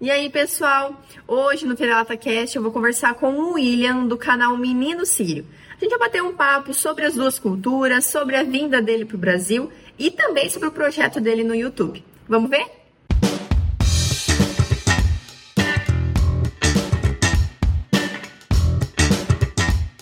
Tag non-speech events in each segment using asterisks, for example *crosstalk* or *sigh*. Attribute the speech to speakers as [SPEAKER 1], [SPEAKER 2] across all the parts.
[SPEAKER 1] E aí, pessoal? Hoje no Vira-Lata Cast eu vou conversar com o William do canal Menino Sírio. A gente vai bater um papo sobre as duas culturas, sobre a vinda dele para o Brasil e também sobre o projeto dele no YouTube. Vamos ver?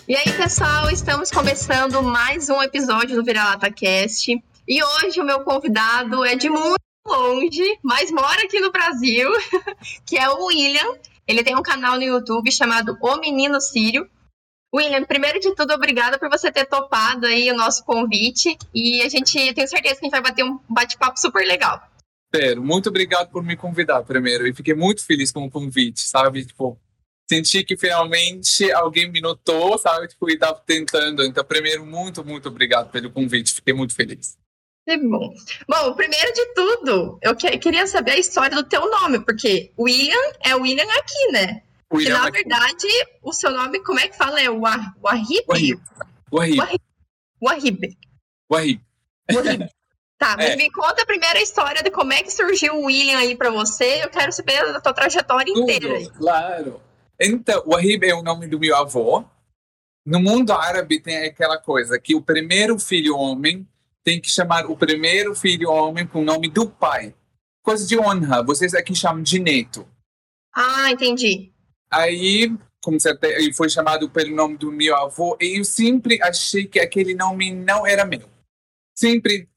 [SPEAKER 1] E aí, pessoal, estamos começando mais um episódio do Vira-Lata Cast. E hoje o meu convidado é de muito longe, mas mora aqui no Brasil, *laughs* que é o William. Ele tem um canal no YouTube chamado O Menino Sírio. William, primeiro de tudo, obrigada por você ter topado aí o nosso convite. E a gente tem certeza que a gente vai bater um bate-papo super legal.
[SPEAKER 2] Sério, muito obrigado por me convidar primeiro. E fiquei muito feliz com o convite, sabe? Tipo, senti que finalmente alguém me notou, sabe? Tipo, e estava tentando. Então, primeiro, muito, muito obrigado pelo convite. Fiquei muito feliz.
[SPEAKER 1] Que bom. Bom, primeiro de tudo, eu que, queria saber a história do teu nome, porque William é William aqui, né? William que na aqui. verdade, o seu nome, como é que fala? É Wahib?
[SPEAKER 2] Wahib.
[SPEAKER 1] Wahib. Wahib.
[SPEAKER 2] Wahib.
[SPEAKER 1] Wahib. Tá, mas *laughs* é. me conta a primeira história de como é que surgiu o William aí para você. Eu quero saber a tua trajetória
[SPEAKER 2] Tudo,
[SPEAKER 1] inteira.
[SPEAKER 2] Claro. Então, Wahib é o nome do meu avô. No mundo árabe tem aquela coisa que o primeiro filho homem tem que chamar o primeiro filho homem com o nome do pai. Coisa de honra. Vocês aqui chamam de neto.
[SPEAKER 1] Ah, entendi.
[SPEAKER 2] Aí, como ele foi chamado pelo nome do meu avô, e eu sempre achei que aquele nome não era meu. Sempre,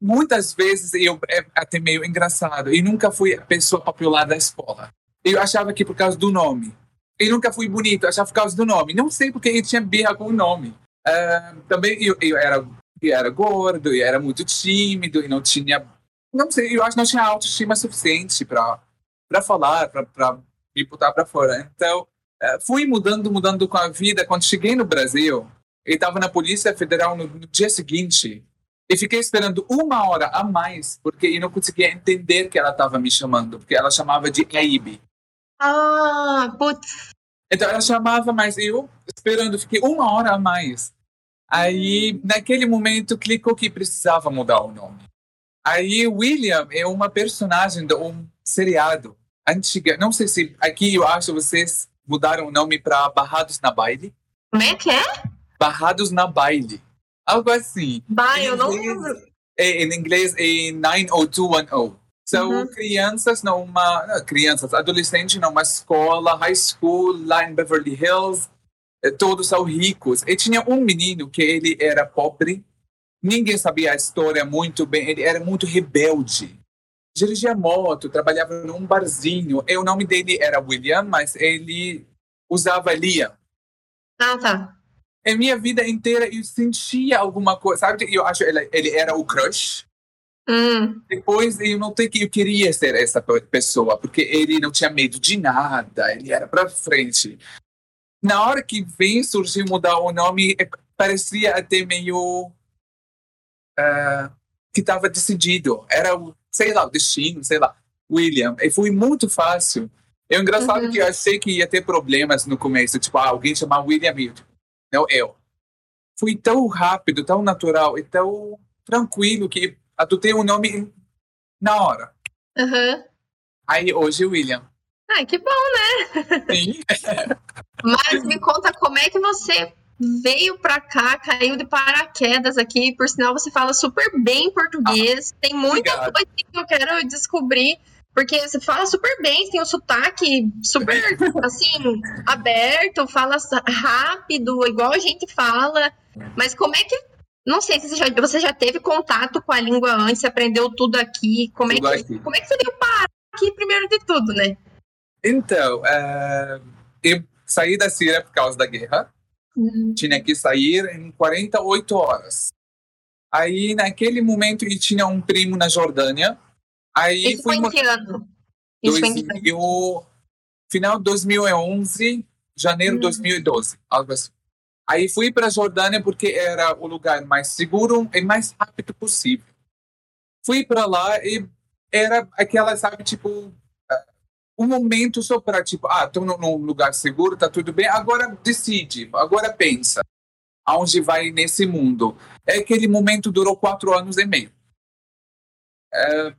[SPEAKER 2] muitas vezes eu é até meio engraçado. E nunca fui a pessoa popular da escola. Eu achava que por causa do nome. E nunca fui bonito, achava por causa do nome. Não sei porque eu tinha birra com o nome. Uh, também eu, eu era eu era gordo e era muito tímido e não tinha não sei eu acho que não tinha autoestima suficiente para falar para me botar para fora. Então eh, fui mudando mudando com a vida. Quando cheguei no Brasil eu estava na polícia federal no, no, dia seguinte e fiquei esperando uma hora a mais porque eu não conseguia entender que ela estava me chamando porque ela chamava de Aib.
[SPEAKER 1] Ah putz.
[SPEAKER 2] Então ela chamava mas eu esperando fiquei uma hora a mais Aí, naquele momento, clicou que precisava mudar o nome. Aí, William é uma personagem de um seriado antiga. Não sei se aqui eu acho vocês mudaram o nome para Barrados na Baile.
[SPEAKER 1] Como é que é?
[SPEAKER 2] Barrados na Baile. Algo assim.
[SPEAKER 1] Bah, eu não lembro.
[SPEAKER 2] É, em inglês é 90210. São uhum. crianças numa. Crianças, adolescentes numa escola, high school, lá em Beverly Hills todos são ricos. E tinha um menino que ele era pobre, ninguém sabia a história muito bem, ele era muito rebelde. Dirigia moto, trabalhava num barzinho. E o nome dele era William, mas ele usava Liam.
[SPEAKER 1] Ah, tá.
[SPEAKER 2] Em minha vida inteira eu sentia alguma coisa, sabe? Eu acho que ele, ele era o crush.
[SPEAKER 1] Hum.
[SPEAKER 2] Depois eu notei que eu queria ser essa pessoa, porque ele não tinha medo de nada, ele era pra frente na hora que vem surgiu mudar o nome, é, parecia até meio uh, que estava decidido. Era, sei lá, o destino, sei lá, William. E foi muito fácil. É engraçado uhum. que eu achei que ia ter problemas no começo, tipo, ah, alguém chamar William e não eu. Foi tão rápido, tão natural e tão tranquilo que adotei o um nome na hora.
[SPEAKER 1] Uhum.
[SPEAKER 2] Aí hoje William.
[SPEAKER 1] Ah, que bom, né?
[SPEAKER 2] Sim.
[SPEAKER 1] Mas me conta como é que você veio para cá, caiu de paraquedas aqui, por sinal você fala super bem português. Ah, tem muita obrigado. coisa que eu quero descobrir, porque você fala super bem, tem um sotaque super *laughs* assim, aberto, fala rápido, igual a gente fala. Mas como é que não sei se você já, você já teve contato com a língua antes, aprendeu tudo aqui. Como, tudo é, que, aqui. como é que você veio parar aqui primeiro de tudo, né?
[SPEAKER 2] Então, uh, eu saí da Síria por causa da guerra. Uhum. Tinha que sair em 48 horas. Aí, naquele momento, eu tinha um primo na Jordânia. Aí
[SPEAKER 1] Isso foi em que ano?
[SPEAKER 2] Isso 2000, final de 2011, janeiro de 2012, uhum. algo assim. Aí fui para a Jordânia porque era o lugar mais seguro e mais rápido possível. Fui para lá e era aquela, sabe, tipo, um momento só para, tipo, ah, estou num lugar seguro, tá tudo bem, agora decide, agora pensa aonde vai nesse mundo. É aquele momento durou quatro anos e meio. É,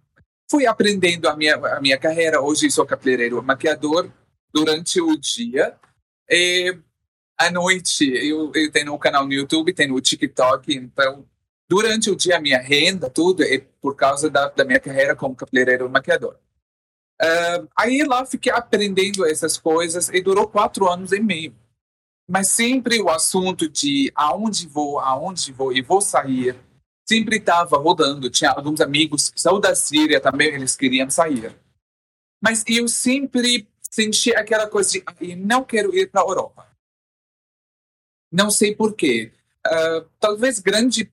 [SPEAKER 2] fui aprendendo a minha, a minha carreira. Hoje sou cabeleireiro maquiador durante o dia. E à noite eu, eu tenho um canal no YouTube, tenho o TikTok, então durante o dia a minha renda, tudo é por causa da, da minha carreira como cabeleireiro maquiador. Uh, aí lá fiquei aprendendo essas coisas e durou quatro anos e meio. Mas sempre o assunto de aonde vou, aonde vou e vou sair, sempre estava rodando. Tinha alguns amigos que são da Síria também, eles queriam sair. Mas eu sempre senti aquela coisa de, ah, não quero ir para a Europa. Não sei porquê. Uh, talvez grande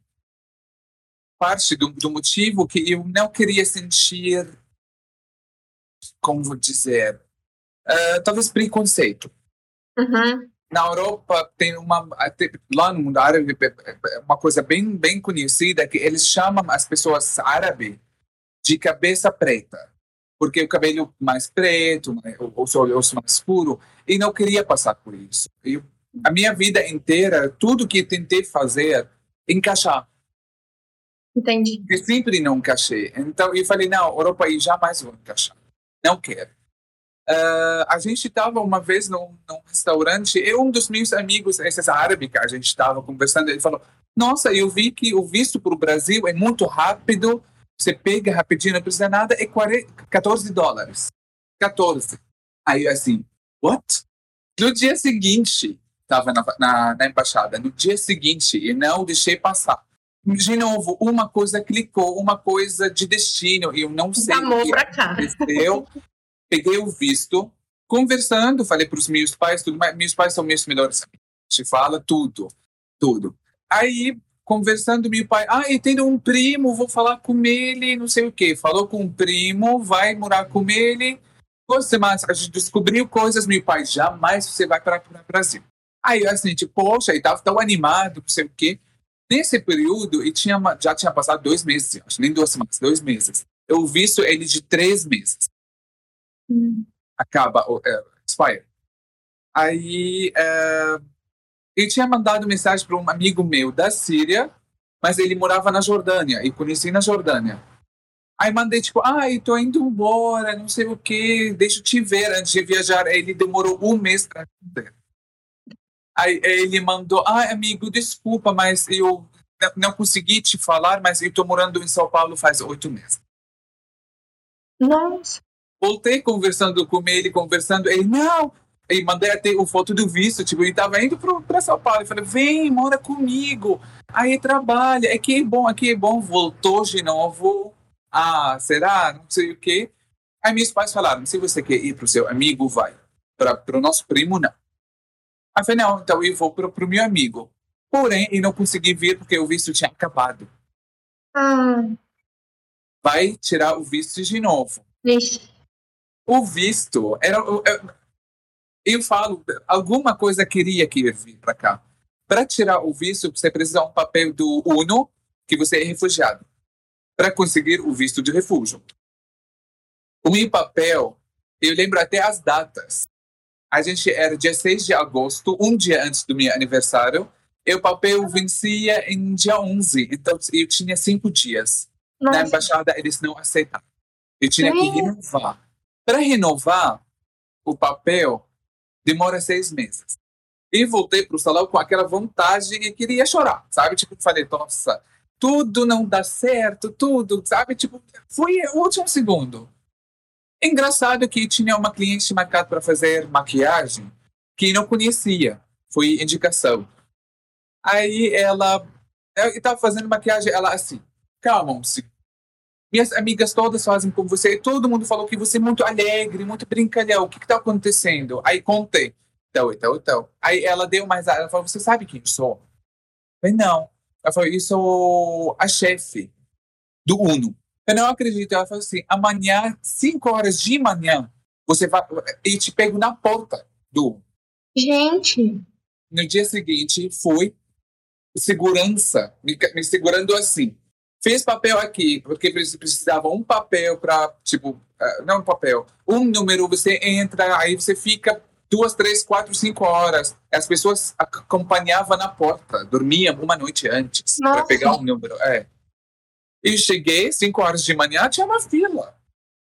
[SPEAKER 2] parte do, do, motivo que eu não queria sentir, como vou dizer, uh, talvez preconceito.
[SPEAKER 1] Uhum.
[SPEAKER 2] Na Europa tem uma lá no mundo árabe uma coisa bem bem conhecida que eles chamam as pessoas árabes de cabeça preta porque o cabelo mais preto o olhos mais escuro e não queria passar por isso. Eu, a minha vida inteira tudo que tentei fazer encaixar.
[SPEAKER 1] Entendi.
[SPEAKER 2] E sempre não encaixei. Então eu falei não Europa eu jamais vou encaixar não quero Uh, a gente estava uma vez num, num, restaurante e um dos meus amigos, esses árabes que a gente estava conversando, ele falou: Nossa, eu vi que o visto para o Brasil é muito rápido, você pega rapidinho, não precisa nada, é 40, 14 dólares. 14. Aí assim, what? No dia seguinte, estava na, na, na, embaixada, no dia seguinte, e não deixei passar. De novo, uma coisa clicou, uma coisa de destino, eu não sei
[SPEAKER 1] Amor o que aconteceu
[SPEAKER 2] peguei o visto, conversando, falei para os meus pais, tudo, mas meus pais são meus melhores amigos, se fala tudo, tudo. Aí, conversando, meu pai, ah, eu tenho um primo, vou falar com ele, não sei o quê. Falou com um primo, vai morar com ele. Duas semanas, a gente descobriu coisas, meu pai, jamais você vai para o Brasil. Aí, assim, tipo, poxa, e estava tão animado, não sei o quê. Nesse período, e tinha, já tinha passado dois meses, acho, nem duas semanas, dois meses. Eu visto ele de três meses.
[SPEAKER 1] Hum.
[SPEAKER 2] Acaba, é, expire. Aí eu tinha mandado mensagem para um amigo meu da Síria, mas ele morava na Jordânia e conheci na Jordânia. Aí mandei tipo, ai, ah, tô indo embora, não sei o que, deixa eu te ver antes de viajar. Aí ele demorou um mês para responder. Aí ele mandou, ah, amigo, desculpa, mas eu não consegui te falar, mas eu tô morando em São Paulo faz oito meses.
[SPEAKER 1] Nossa.
[SPEAKER 2] Voltei conversando com ele, conversando, ele, não, e mandei até o foto do visto, tipo, ele tava indo para São Paulo, eu falei, vem, mora comigo, aí trabalha, aqui é bom, aqui é bom, voltou de novo, ah, será, não sei o quê, aí meus pais falaram, se você quer ir para o seu amigo, vai, para o nosso primo, não. Aí eu falei, não, então eu vou para o meu amigo, porém, eu não consegui vir porque o visto tinha acabado.
[SPEAKER 1] Ah.
[SPEAKER 2] Vai tirar o visto de novo.
[SPEAKER 1] Vixe
[SPEAKER 2] o visto era eu, eu falo alguma coisa queria que vir para cá para tirar o visto você precisa um papel do UNO que você é refugiado para conseguir o visto de refúgio o meu papel eu lembro até as datas a gente era dia 6 de agosto um dia antes do meu aniversário e o papel vencia em dia 11 então eu tinha cinco dias Nossa. na embaixada eles não aceitaram eu tinha que renovar para renovar o papel, demora seis meses. E voltei para o salão com aquela vontade e queria chorar, sabe? Tipo, falei, nossa, tudo não dá certo, tudo, sabe? Tipo, foi o último segundo. Engraçado que tinha uma cliente marcada para fazer maquiagem que não conhecia, foi indicação. Aí ela, estava fazendo maquiagem, ela assim, calma segundo minhas amigas todas fazem como você. E todo mundo falou que você é muito alegre, muito brincalhão. O que está acontecendo? Aí contei. Então, então, então. Aí ela deu mais. Ela falou: Você sabe quem eu sou? Eu falei: Não. Ela falou: Eu sou a chefe do UNO. Eu não acredito. Ela falou assim: Amanhã, 5 horas de manhã, você vai. E te pego na porta do.
[SPEAKER 1] Gente.
[SPEAKER 2] No dia seguinte, foi segurança, me, me segurando assim Fiz papel aqui, porque precisava um papel para, tipo, eh, não um papel, um número, você entra, aí você fica duas, três, quatro, cinco horas. As pessoas acompanhavam na porta, dormiam uma noite antes para pegar um número. É. E cheguei, cinco horas de manhã, tinha uma fila.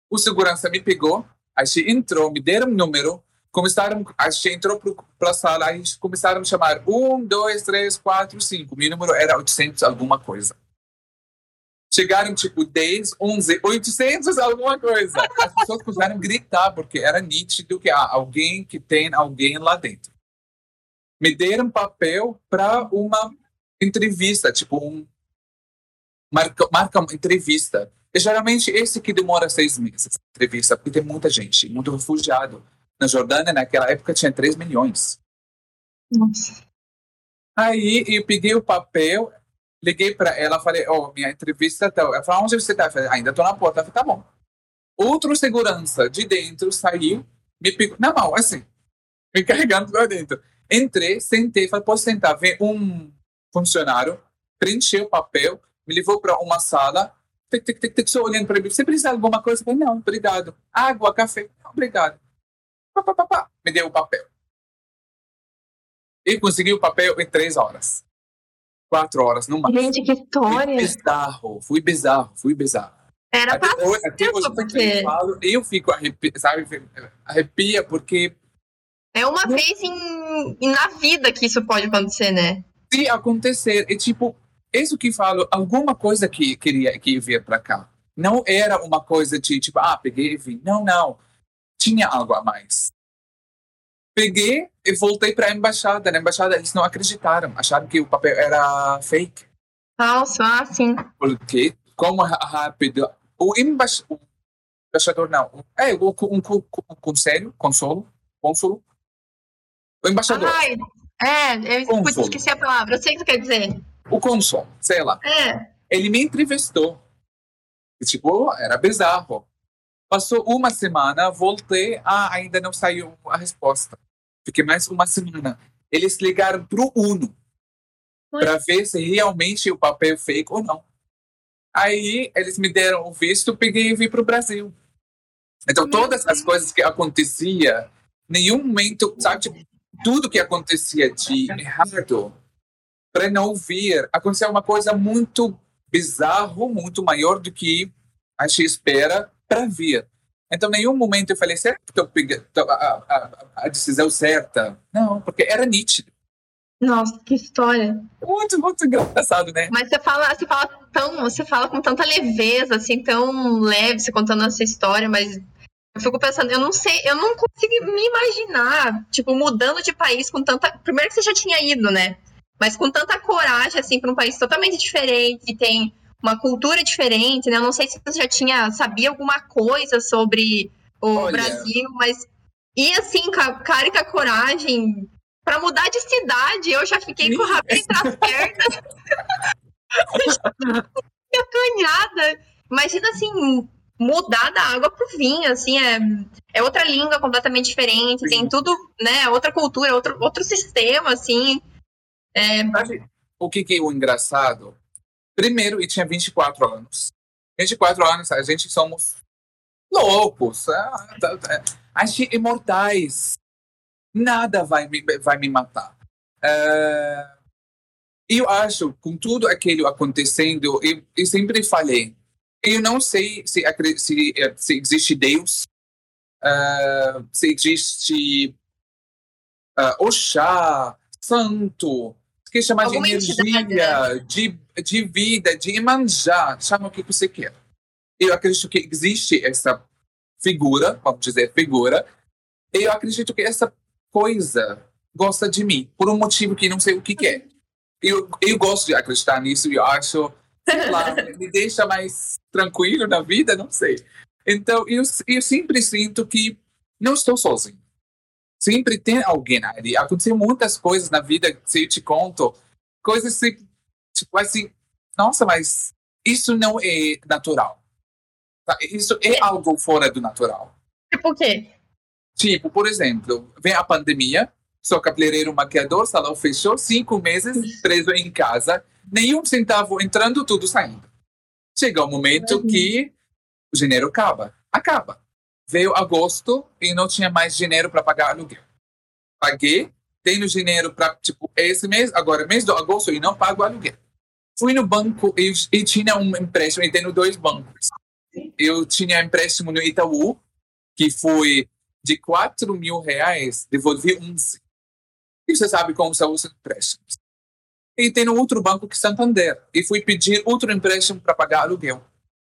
[SPEAKER 2] o segurança me pegou, a gente entrou, me deram um número, começaram, a gente entrou para a sala, a gente começaram a chamar um, dois, três, quatro, cinco. Meu número era 800 alguma coisa. Chegaram tipo 10, 11, 800 alguma coisa. As pessoas começaram a gritar porque era nítido que há alguém que tem alguém lá dentro. Me deram papel para uma entrevista, tipo um marca, marca uma entrevista. E geralmente esse que demora seis meses, entrevista, porque tem muita gente, muito refugiado na Jordânia, naquela época, tinha 3 milhões.
[SPEAKER 1] Nossa.
[SPEAKER 2] Aí eu peguei o papel, liguei para ela, falei, oh, minha entrevista tá. Ela falou, onde você tá? Eu falei, ainda tô na porta. Falei, tá bom. Outro segurança de dentro saiu, me pegou na mão, assim, *laughs* me carregando para dentro. Entrei, sentei, falei, posso sentar? Vem um funcionário, preencheu o papel, me levou para uma sala, tic, tic, tic, tic, só olhando para mim. Você precisa de alguma coisa? Eu falei, não, obrigado. Água, café? Não, obrigado. Pá, pá, pá, me deu o papel. E consegui o papel em três horas. Quatro horas, no máximo.
[SPEAKER 1] Gente, que história.
[SPEAKER 2] Fui bizarro, fui bizarro, fui bizarro.
[SPEAKER 1] Era
[SPEAKER 2] Até
[SPEAKER 1] pra
[SPEAKER 2] hoje, até hoje
[SPEAKER 1] porque
[SPEAKER 2] eu, falo, eu fico arrepia, sabe, arrepia porque
[SPEAKER 1] é uma vez em- na vida que isso pode acontecer, né?
[SPEAKER 2] se acontecer, é tipo, isso que falo, alguma coisa que queria que vir para cá. Não era uma coisa de tipo, ah, peguei e vim. Não, não. Tinha algo a mais. Peguei e voltei para a embaixada. Na embaixada eles não acreditaram, acharam que o papel era fake.
[SPEAKER 1] Falso, ah, sim.
[SPEAKER 2] Porque, como rápido, o, embaix... o embaixador não, é um, o conselho, consolo, cônsulo, o embaixador,
[SPEAKER 1] Ai, é, eu esqueci a palavra. Eu sei o que quer dizer.
[SPEAKER 2] O cônsul, sei lá.
[SPEAKER 1] É.
[SPEAKER 2] ele me entrevistou. E, tipo, era bizarro. Passou uma semana, voltei, ah, ainda não saiu a resposta. Fiquei mais uma semana. Eles ligaram pro UNO para ver se realmente o papel fake ou não. Aí eles me deram o visto, peguei e vim pro Brasil. Então
[SPEAKER 1] Meu
[SPEAKER 2] todas as
[SPEAKER 1] Deus.
[SPEAKER 2] coisas que acontecia, nenhum momento, sabe, tipo, tudo que acontecia de errado para não vir, aconteceu uma coisa muito bizarro, muito maior do que a gente espera para vir. Então, em nenhum momento eu falei, será que estou a, a, a decisão certa? Não, porque era nítido.
[SPEAKER 1] Nossa, que história.
[SPEAKER 2] Muito, muito engraçado, né?
[SPEAKER 1] Mas você fala, você fala tão, você fala com tanta leveza, assim, tão leve, você contando essa história, mas eu fico pensando, eu não sei, eu não consigo me imaginar, tipo, mudando de país com tanta. Primeiro que você já tinha ido, né? Mas com tanta coragem, assim, para um país totalmente diferente, que tem uma cultura diferente, né? Eu não sei se você já tinha, sabia alguma coisa sobre o
[SPEAKER 2] Olha.
[SPEAKER 1] Brasil, mas. E assim, cara e com a coragem, para mudar de cidade, eu já fiquei com o rabinho entre as *laughs* pernas. *laughs* acanhada. Imagina assim, mudar da água pro vinho, assim, é, é outra língua completamente diferente, tem
[SPEAKER 2] Sim.
[SPEAKER 1] tudo, né? Outra cultura, outro, outro sistema, assim. É,
[SPEAKER 2] o que, que é o engraçado? Primeiro, eu tinha 24 anos. 24 anos, a gente somos loucos. ah, tá, tá. A gente é imortais. Nada vai me, vai me matar. Ah, eu acho, com tudo aquilo acontecendo, eu, eu sempre falei, eu não sei se, se, eh, se existe Deus, ah, se existe ah, Oxá, santo, que chama de energia,
[SPEAKER 1] entidade, né?
[SPEAKER 2] de, de vida, de Imanjá, chama o que você quer. Eu acredito que existe essa figura, vamos dizer figura, eu acredito que essa coisa gosta de mim, por um motivo que não sei o que, que é. Eu, eu gosto de acreditar nisso eu acho, sei lá, *laughs* me deixa mais tranquilo na vida, não sei. Então, eu, eu sempre sinto que não estou sozinho. Sempre tem alguém ali. Aconteceu muitas coisas na vida, se eu te conto, coisas tipo assim, nossa, mas isso não é natural. Tá? Isso é algo fora do natural.
[SPEAKER 1] tipo o quê?
[SPEAKER 2] Tipo, por exemplo, vem a pandemia, sou cabeleireiro maquiador, salão fechou, cinco meses preso em casa, nenhum centavo entrando, tudo saindo. Chega o momento
[SPEAKER 1] Uhum.
[SPEAKER 2] que o dinheiro acaba. Acaba. Veio agosto e não tinha mais dinheiro para pagar aluguel. Paguei, tenho dinheiro para, tipo, esse mês, agora mês de agosto, e não pago aluguel. Fui no banco e, e tinha um empréstimo, e tenho dois bancos. eu tinha empréstimo no Itaú, que foi de 4 mil reais, devolvi 11. E você sabe como são os empréstimos. E tem no outro banco que é Santander. E fui pedir outro empréstimo para pagar aluguel.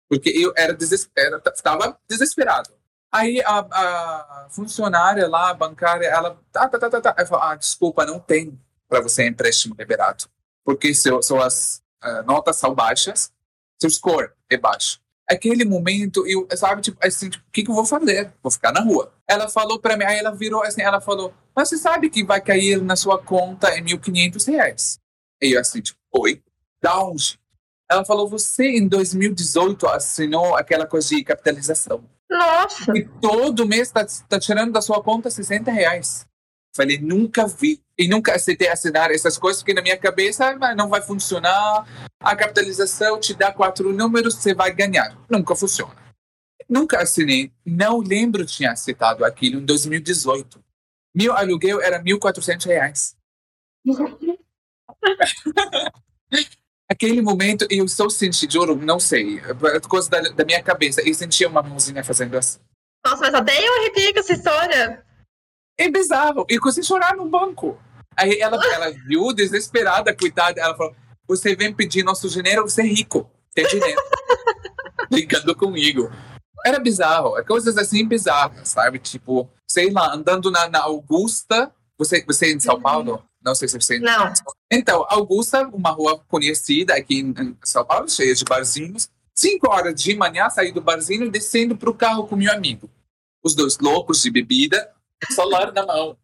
[SPEAKER 2] Porque eu era desesperado, estava desesperado. Aí a, a, funcionária lá, a bancária, ela, tá, tá, tá, tá, tá. Falo, ah, desculpa, não tem para você empréstimo liberado. Porque seu, suas uh, notas são baixas, seu score é baixo. Aquele momento, eu, sabe, tipo, assim, tipo, o que, que eu vou fazer? Vou ficar na rua. Ela falou para mim, aí ela virou assim, ela falou, mas você sabe que vai cair na sua conta em 1.500 reais. E eu assim, tipo, oi, da onde? Ela falou, você em 2018 assinou aquela coisa de capitalização.
[SPEAKER 1] Nossa!
[SPEAKER 2] E todo mês está tá tirando da sua conta 60 reais. Falei, nunca vi. E nunca aceitei assinar essas coisas, porque na minha cabeça não vai funcionar. A capitalização te dá quatro números, você vai ganhar. Nunca funciona. Nunca assinei. Não lembro tinha aceitado aquilo em 2018. Meu aluguel era 1.400 reais. *laughs* Aquele momento eu só senti, juro, não sei, coisa da, da minha cabeça, eu sentia uma mãozinha fazendo assim.
[SPEAKER 1] Nossa, mas até eu arrepio com essa história.
[SPEAKER 2] É bizarro. E a chorar no banco. Aí ela, *laughs* ela viu, desesperada, coitada, ela falou: Você vem pedir nosso dinheiro, você é rico, tem dinheiro. *laughs* Brincando comigo. Era bizarro, é coisas assim bizarras, sabe? Tipo, sei lá, andando na, na Augusta. Você, você é em São uhum. Paulo? Não sei se você.
[SPEAKER 1] Não.
[SPEAKER 2] Então, Augusta, uma rua conhecida aqui em São Paulo, cheia de barzinhos. Cinco horas de manhã, saí do barzinho e descendo para o carro com meu amigo. Os dois loucos de bebida, celular na mão.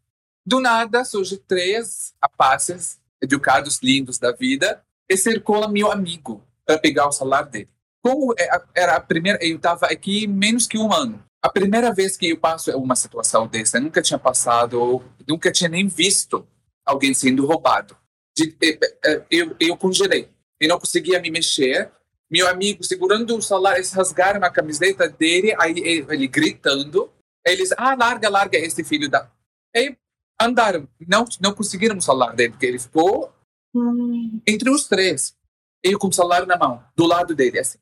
[SPEAKER 2] Do nada, surge três rapazes educados, lindos da vida, e cercou meu amigo para pegar o celular dele. Como é, era a primeira, eu estava aqui menos que um ano. A primeira vez que eu passo uma situação dessa, eu nunca tinha passado, nunca tinha nem visto alguém sendo roubado. De, eu, eu congelei. Eu não conseguia me mexer. Meu amigo segurando o celular, eles rasgaram a camiseta dele, aí ele, gritando. Eles, ah, larga, larga esse filho da. Aí andaram, não, não conseguiram o celular dele, porque ele ficou hum. entre os três. Eu com o celular na mão, do lado dele, assim.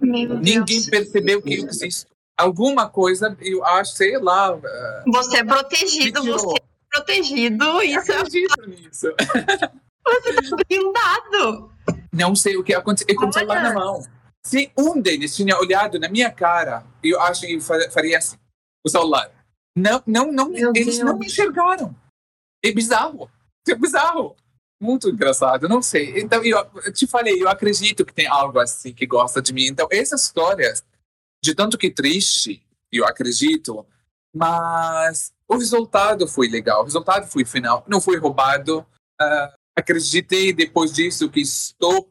[SPEAKER 2] Ninguém percebeu que eu existo. Alguma coisa, eu acho, sei lá.
[SPEAKER 1] Você é protegido, você protegido. Isso
[SPEAKER 2] eu acredito nisso.
[SPEAKER 1] Você tá blindado.
[SPEAKER 2] Não sei o que aconteceu com o celular na mão. Se um deles tinha olhado na minha cara, eu acho que faria assim. O celular. Não, não, não, Meu eles Deus. não me enxergaram. É bizarro. É bizarro. Muito engraçado, não sei. Então, eu, eu te falei, eu acredito que tem algo assim que gosta de mim. Então, essas histórias, de tanto que triste, eu acredito, mas o resultado foi legal, o resultado foi final, não foi roubado. Uh, acreditei depois disso que estou,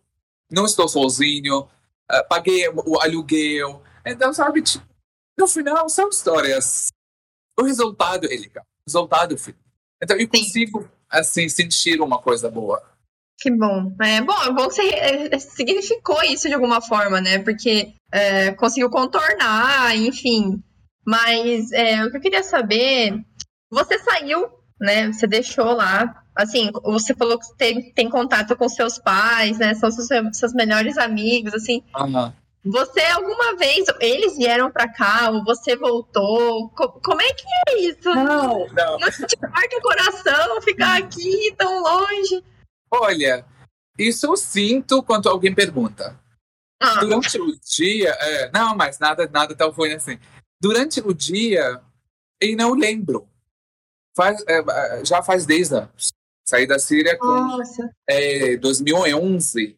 [SPEAKER 2] não estou sozinho, uh, paguei o aluguel. Então, sabe, tipo, no final são histórias. O resultado é legal, o resultado foi. Então, eu consigo, assim, sentir uma coisa boa.
[SPEAKER 1] Que bom. É bom, é bom que você significou isso de alguma forma, né? Porque é, conseguiu contornar, enfim. Mas é, o que eu queria saber você saiu, né? Você deixou lá. Assim, você falou que tem, tem contato com seus pais, né? São seus, seus melhores amigos, assim.
[SPEAKER 2] Uhum.
[SPEAKER 1] Você alguma vez, eles vieram para cá, ou você voltou? como é que é isso?
[SPEAKER 2] Não, não. Não
[SPEAKER 1] te parte o coração ficar aqui tão longe.
[SPEAKER 2] Olha, isso eu sinto quando alguém pergunta. Ah. Durante o dia, é, não, mas nada, nada tão ruim assim. Durante o dia, eu não lembro faz, é, é já faz 10 anos. Saí da Síria com é, 2011.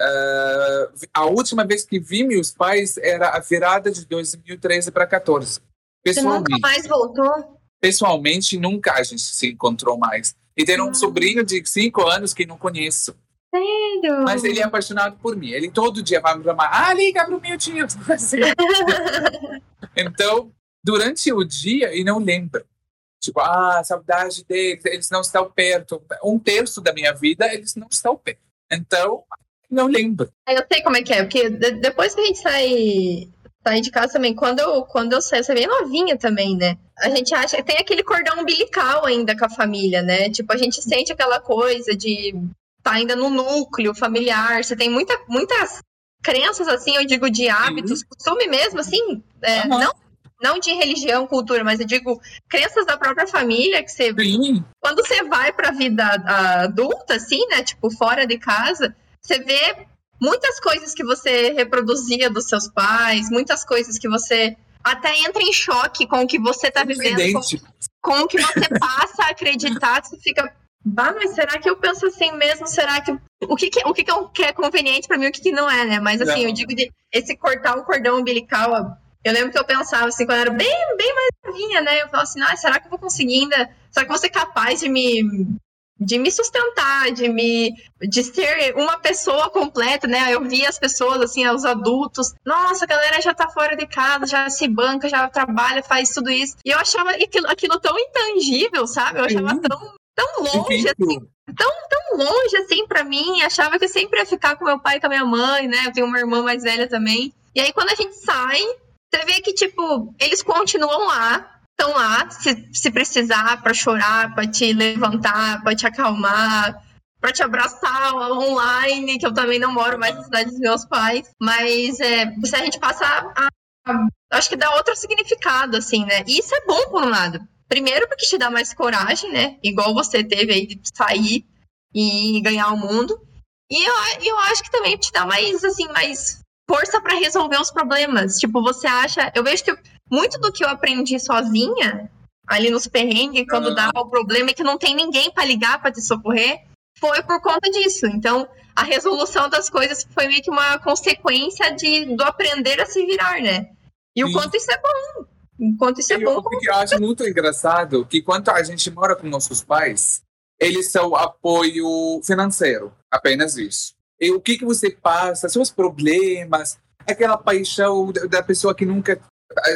[SPEAKER 2] Uh, a última vez que vi meus pais era a virada de 2013 para 14.
[SPEAKER 1] Você nunca mais voltou?
[SPEAKER 2] Pessoalmente, nunca a gente se encontrou mais. E tem um ah. sobrinho de 5 anos que não conheço.
[SPEAKER 1] Sério?
[SPEAKER 2] Mas ele é apaixonado por mim. Ele todo dia vai me chamar. Ah, liga pro meu tio. *laughs* *laughs* então, durante o dia, eu não lembro. Tipo, ah, saudade deles, eles não estão perto. Um terço da minha vida, eles não estão perto. Então, não lembro.
[SPEAKER 1] Eu sei como é que é, porque depois que a gente sai, sai de casa também, quando eu, quando eu saio, você é bem novinha também, né? A gente acha tem aquele cordão umbilical ainda com a família, né? Tipo, a gente sente aquela coisa de tá ainda no núcleo familiar, você tem muita, muitas crenças, assim, eu digo de hábitos, uhum. costume mesmo, assim, é, uhum. não, não de religião, cultura, mas eu digo crenças da própria família, que você. Sim. Quando você vai pra vida adulta, assim, né? Tipo, fora de casa, você vê muitas coisas que você reproduzia dos seus pais, muitas coisas que você até entra em choque com o que você tá vivendo, com, com, o que você passa a acreditar, você fica, bah, mas será que eu penso assim mesmo? Será que o que, que o que, que é conveniente para mim, o que, que não é, né? Mas assim, não. eu digo de esse cortar o cordão umbilical, eu lembro que eu pensava assim, quando eu era bem, bem mais novinha, né? Eu falava assim, ah, será que eu vou conseguir ainda? Será que eu vou ser capaz de me de me sustentar, de me de ser uma pessoa completa, né? Eu via as pessoas assim, os adultos, nossa, a galera já tá fora de casa, já se banca, já trabalha, faz tudo isso. E eu achava aquilo, aquilo tão intangível, sabe? Eu achava tão tão longe assim, tão tão longe assim para mim, achava que eu sempre ia ficar com meu pai e com a minha mãe, né? Eu tenho uma irmã mais velha também. E aí quando a gente sai, você vê que tipo, eles continuam lá, estão lá se, se precisar para chorar, para te levantar, para te acalmar, para te abraçar online, que eu também não moro mais na cidade dos meus pais, mas é, se a gente passa a, a, acho que dá outro significado assim, né? E isso é bom por um lado. Primeiro porque te dá mais coragem, né? Igual você teve aí de sair e ganhar o mundo. E eu, eu acho que também te dá mais assim, mais força para resolver os problemas. Tipo, você acha, eu vejo que muito do que eu aprendi sozinha, ali nos perrengues, quando uhum. dava o problema e que não tem ninguém para ligar para te socorrer, foi por conta disso. Então, a resolução das coisas foi meio que uma consequência de, do aprender a se virar, né? E o quanto isso é bom. O quanto isso é bom.
[SPEAKER 2] Eu, eu acho muito engraçado que quando a gente mora com nossos pais, eles são apoio financeiro, apenas isso. O que, que você passa, seus problemas, aquela paixão da pessoa que nunca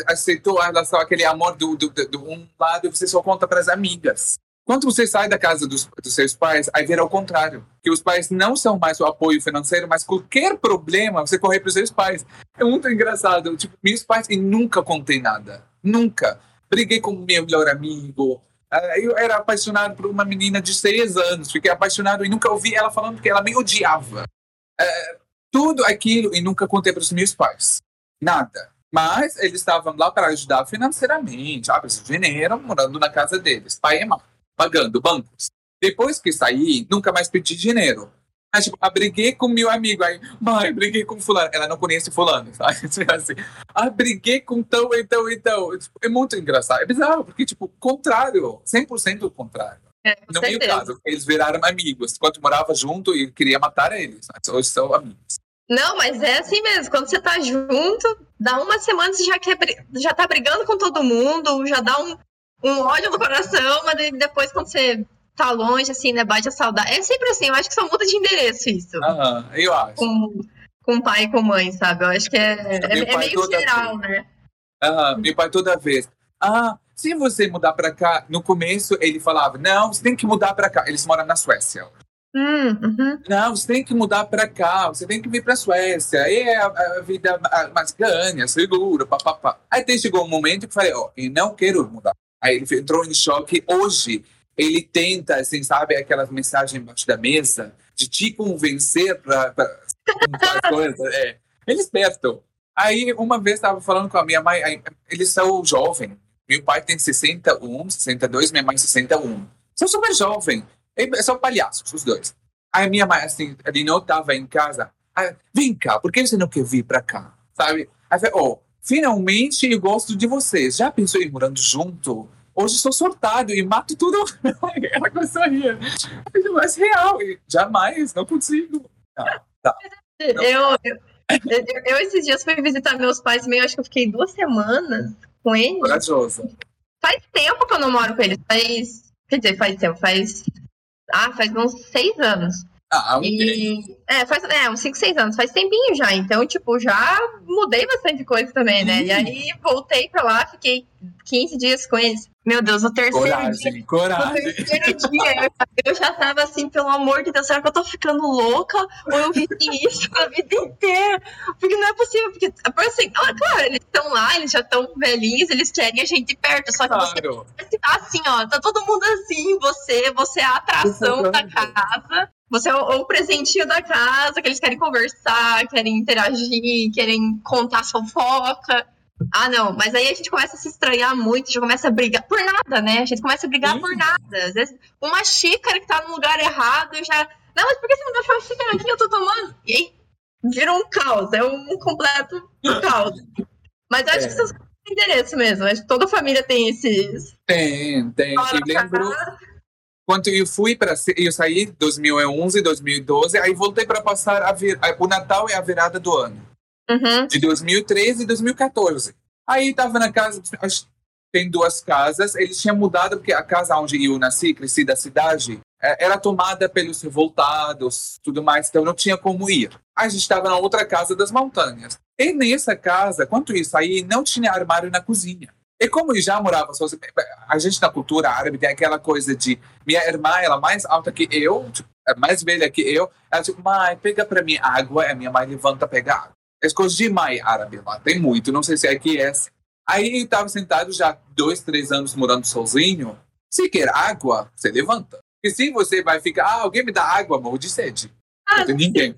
[SPEAKER 2] aceitou a relação, aquele amor do, do, do um lado e você só conta para as amigas. Quando você sai da casa dos, dos, seus pais, aí vira ao contrário. Que os pais não são mais o apoio financeiro, mas qualquer problema, você corre para os seus pais. É muito engraçado. Tipo, meus pais, e nunca contei nada. Nunca. Briguei com meu melhor amigo. Ah, eu era apaixonado por uma menina de seis anos. Fiquei apaixonado e nunca ouvi ela falando que ela me odiava. É, tudo aquilo e nunca contei para os meus pais. Nada. Mas eles estavam lá para ajudar financeiramente, ah, de dinheiro, morando na casa deles, pai e mãe, pagando bancos. Depois que saí, nunca mais pedi dinheiro. Mas, tipo, ah, briguei com meu amigo, aí, mãe, briguei com fulano. Ela não conhece fulano, sabe? *laughs* Tipo assim, ah, briguei com tão, então, então. É muito engraçado. É bizarro, porque, tipo, contrário, 100% o contrário. É, no certeza. meu caso, eles viraram amigos. Quando morava junto, eu queria matar eles. Mas hoje são amigos.
[SPEAKER 1] Não, mas é assim mesmo. Quando você tá junto, dá uma semana você já, quer, já tá brigando com todo mundo, já dá um, um ódio no coração, mas depois quando você tá longe, assim, né, bate a saudade. É sempre assim, eu acho que só muda de endereço isso.
[SPEAKER 2] Aham, eu acho.
[SPEAKER 1] Com, com pai e com mãe, sabe? Eu acho que é, é, é meio geral, vez. né?
[SPEAKER 2] Aham, meu pai toda vez. Ah, se você mudar pra cá, no começo ele falava, não, você tem que mudar pra cá. Eles moram na Suécia.
[SPEAKER 1] Hum, uhum.
[SPEAKER 2] Não, você tem que mudar para cá, você tem que vir para a Suécia, aí é a, a vida mais ganha, segura, papapá. Aí até chegou um momento que eu falei, ó, oh, eu não quero mudar. Aí ele entrou em choque. Hoje, ele tenta, assim, sabe, aquelas mensagens embaixo da mesa, de te convencer para as coisas. É. Ele é esperto. Aí, uma vez, estava falando com a minha mãe, aí, eles são jovens. Meu pai tem 61, 62, minha mãe 61. São super jovens. São palhaços, os dois. Aí minha mãe, assim, ele não estava em casa. Aí, Vem cá, por que você não quer vir para cá? Sabe? Aí eu oh, finalmente eu gosto de vocês. Já pensou em morando junto? Hoje sou sortado e mato tudo. *laughs* Ela começou a rir. Mas real, jamais, não consigo. Ah, tá.
[SPEAKER 1] Eu, eu, eu, eu, esses dias fui visitar meus pais, meio acho que eu fiquei duas semanas com eles.
[SPEAKER 2] Corajosa.
[SPEAKER 1] Faz tempo que eu não moro com eles. Faz. Quer dizer, faz tempo, faz ah, faz uns seis anos.
[SPEAKER 2] Ah,
[SPEAKER 1] e, é, faz é, uns 5, 6 anos, faz tempinho já. Então, tipo, já mudei bastante coisa também, né? E aí voltei pra lá, fiquei 15 dias com eles. Meu Deus, o terceiro
[SPEAKER 2] coragem,
[SPEAKER 1] dia.
[SPEAKER 2] Coragem.
[SPEAKER 1] O terceiro *laughs* dia, eu já tava assim, pelo amor de Deus, será que eu tô ficando louca? Ou eu vivi *laughs* isso a vida inteira? Porque não é possível, porque, assim, ah, claro, eles estão lá, eles já estão velhinhos, eles querem a gente perto, só que claro. você tá assim, ó, tá todo mundo assim, você, você é a atração da casa. Você é o, o presentinho da casa, que eles querem conversar, querem interagir, querem contar fofoca. Ah, não, mas aí a gente começa a se estranhar muito, já começa a brigar por nada, né? A gente começa a brigar Sim. por nada. Às vezes, uma xícara que tá no lugar errado já. Não, mas por que você não deixou a xícara aqui? Eu tô tomando. E aí, vira um caos, é um completo caos. Mas eu acho é. que isso é endereço mesmo. Acho que toda família tem esses.
[SPEAKER 2] Tem, tem. E lembro. Quando eu fui para. Eu saí em 2011, 2012, aí voltei para passar a vir, o Natal e a virada do ano uhum. de 2013 e 2014. Aí estava na casa, tem duas casas, eles tinham mudado porque a casa onde eu nasci, cresci da cidade, é, era tomada pelos revoltados, tudo mais, então não tinha como ir. A gente estava na outra casa das montanhas. E nessa casa, quanto isso aí, não tinha armário na cozinha. E como já morava sozinho, a gente na cultura árabe tem aquela coisa de minha irmã, ela é mais alta que eu, tipo, é mais velha que eu, ela tipo, mãe, pega para mim água, e a minha mãe levanta pega água. É coisas de mãe árabe lá, tem muito, não sei se aqui é assim. Aí eu estava sentado já dois, três anos morando sozinho. Se quer água, você levanta. E se você vai ficar, ah, alguém me dá água, morro de sede. Ah, não tem ninguém.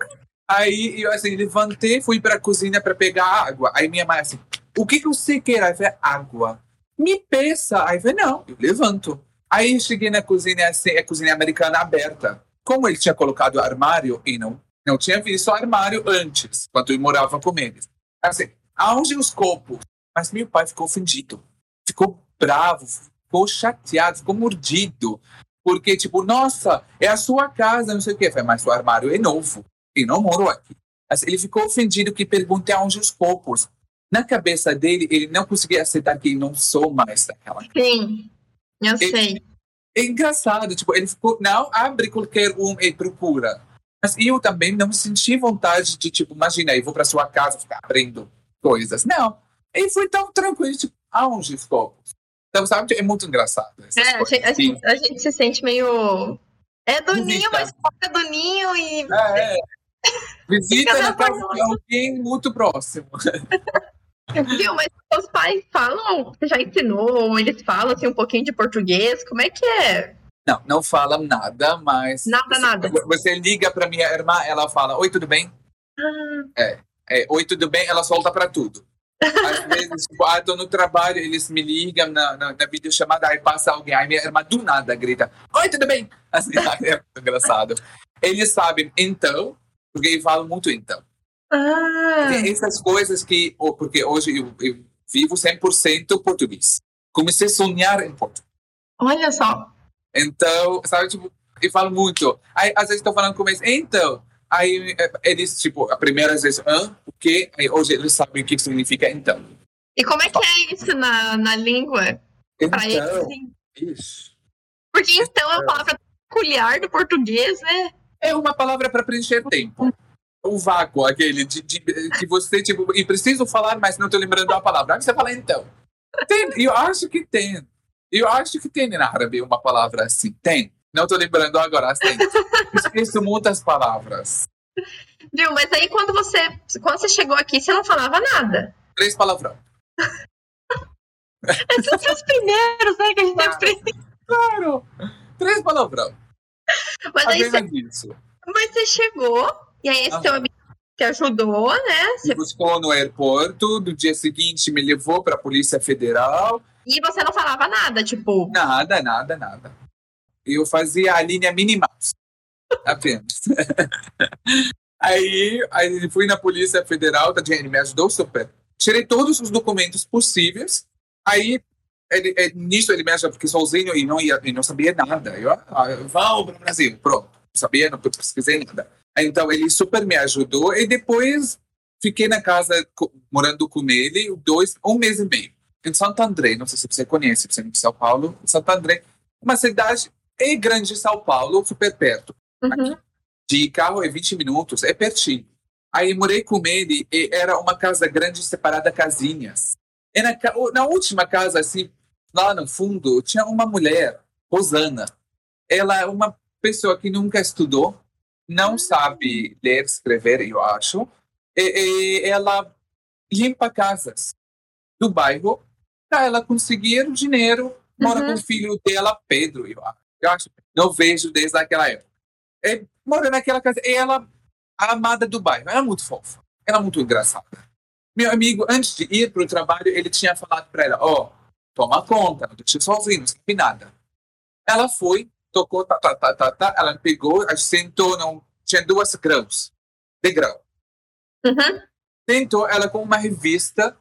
[SPEAKER 2] Aí eu assim, levantei, fui para a cozinha para pegar água. Aí minha mãe assim, o que, que você quer? Aí falei, água. Me peça. Aí falei, não, eu levanto. Aí cheguei na cozinha, assim, a cozinha americana aberta. Como ele tinha colocado o armário e não não tinha visto o armário antes, quando eu morava com eles. Assim, aonde os copos? Mas meu pai ficou ofendido. Ficou bravo, ficou chateado, ficou mordido. Porque, tipo, nossa, é a sua casa, não sei o quê. Falei, mas o armário é novo. E não moro aqui. Assim, ele ficou ofendido que perguntei aonde os copos. Na cabeça dele, ele não conseguia aceitar que não sou mais daquela
[SPEAKER 1] Sim, eu ele, sei.
[SPEAKER 2] É engraçado, tipo, ele ficou, não abre qualquer um e procura. Mas eu também não senti vontade de, tipo, imagina, eu vou para sua casa ficar abrindo coisas. Não. E foi tão tranquilo, tipo, aonde ficou? Então, sabe, é muito engraçado.
[SPEAKER 1] É, a gente, a, gente, a gente, se sente meio. É do Visita. ninho, mas fora do ninho e. É, é. *laughs*
[SPEAKER 2] Visita na casa de alguém muito próximo. *laughs*
[SPEAKER 1] Viu, mas os pais falam, você já ensinou, eles falam assim um pouquinho de português, como é que é?
[SPEAKER 2] Não, não fala nada, mas.
[SPEAKER 1] Nada,
[SPEAKER 2] você,
[SPEAKER 1] nada.
[SPEAKER 2] Você liga para minha irmã, ela fala: Oi, tudo bem? Ah. É, é. Oi, tudo bem? Ela solta para tudo. Às *laughs* vezes, tipo, ah, tô no trabalho, eles me ligam na, na, na videochamada, aí passa alguém, aí minha irmã do nada grita: Oi, tudo bem? Assim, *laughs* é muito engraçado. Eles sabem então, porque eu falo muito então. Ah. Essas coisas que, porque hoje eu, eu vivo 100% português. Comecei a sonhar em português.
[SPEAKER 1] Olha só.
[SPEAKER 2] Então, sabe, tipo, eu falo muito. Aí, às vezes, estou falando com eles, então. Aí, é, eles, tipo, a primeira vez, hã? O quê? Aí, hoje, eles sabem o que significa então.
[SPEAKER 1] E como é que é isso na, na língua?
[SPEAKER 2] Então, eles, assim? isso.
[SPEAKER 1] Porque então é uma palavra peculiar do português, né?
[SPEAKER 2] É uma palavra para preencher tempo. O vácuo, aquele de, de, que você, tipo, e preciso falar, mas não estou lembrando a palavra. Aí você fala então. Tem, eu acho que tem. Eu acho que tem na árabe uma palavra assim. Tem. Não estou lembrando agora. Tem. Esqueço muitas palavras.
[SPEAKER 1] Viu? Mas aí quando você, quando você chegou aqui, você não falava nada.
[SPEAKER 2] Três palavrão. *laughs*
[SPEAKER 1] Esses são os primeiros, né? Que a gente claro, aprende.
[SPEAKER 2] Claro. Três palavrão.
[SPEAKER 1] Mas aí você, mas você chegou, e aí esse ah. teu amigo te ajudou, né? Você...
[SPEAKER 2] Me buscou no aeroporto, no dia seguinte me levou para a Polícia Federal.
[SPEAKER 1] E você não falava nada, tipo.
[SPEAKER 2] Nada, nada, nada. Eu fazia a linha minimal. Apenas. *laughs* aí, aí fui na Polícia Federal, tá, ele me ajudou super. Tirei todos os documentos possíveis. Aí, ele, ele, nisso ele me ajudou, porque sozinho e não, ia, e não sabia nada. Eu, ah, vamos para o Brasil, pronto. Não sabia, não pesquisei nada. Então, ele super me ajudou. E depois, fiquei na casa, morando com ele, dois, um mês e meio em Santo André, não sei se você conhece, você é de São Paulo, Santo André, uma cidade é grande de São Paulo, super perto. Uhum. De carro é 20 minutos, é pertinho. Aí morei com ele e era uma casa grande separada casinhas. E na, na última casa, assim, lá no fundo, tinha uma mulher, Rosana. Ela é uma pessoa que nunca estudou, não uhum. sabe ler, escrever, eu acho. E, e ela limpa casas do bairro para ela conseguir dinheiro, mora uhum. com o filho dela, Pedro, eu acho. Não vejo desde aquela época. É mora naquela casa. E ela, a amada do bairro, ela é muito fofa. Ela é muito engraçada. Meu amigo, antes de ir para o trabalho, ele tinha falado para ela: Ó, oh, toma conta, não deixe sozinho, não sabe nada. Ela foi, tocou, tá, tá, tá, tá, tá, ela pegou, sentou, não, tinha duas grãos, de grão.
[SPEAKER 1] Uhum.
[SPEAKER 2] Sentou ela com uma revista,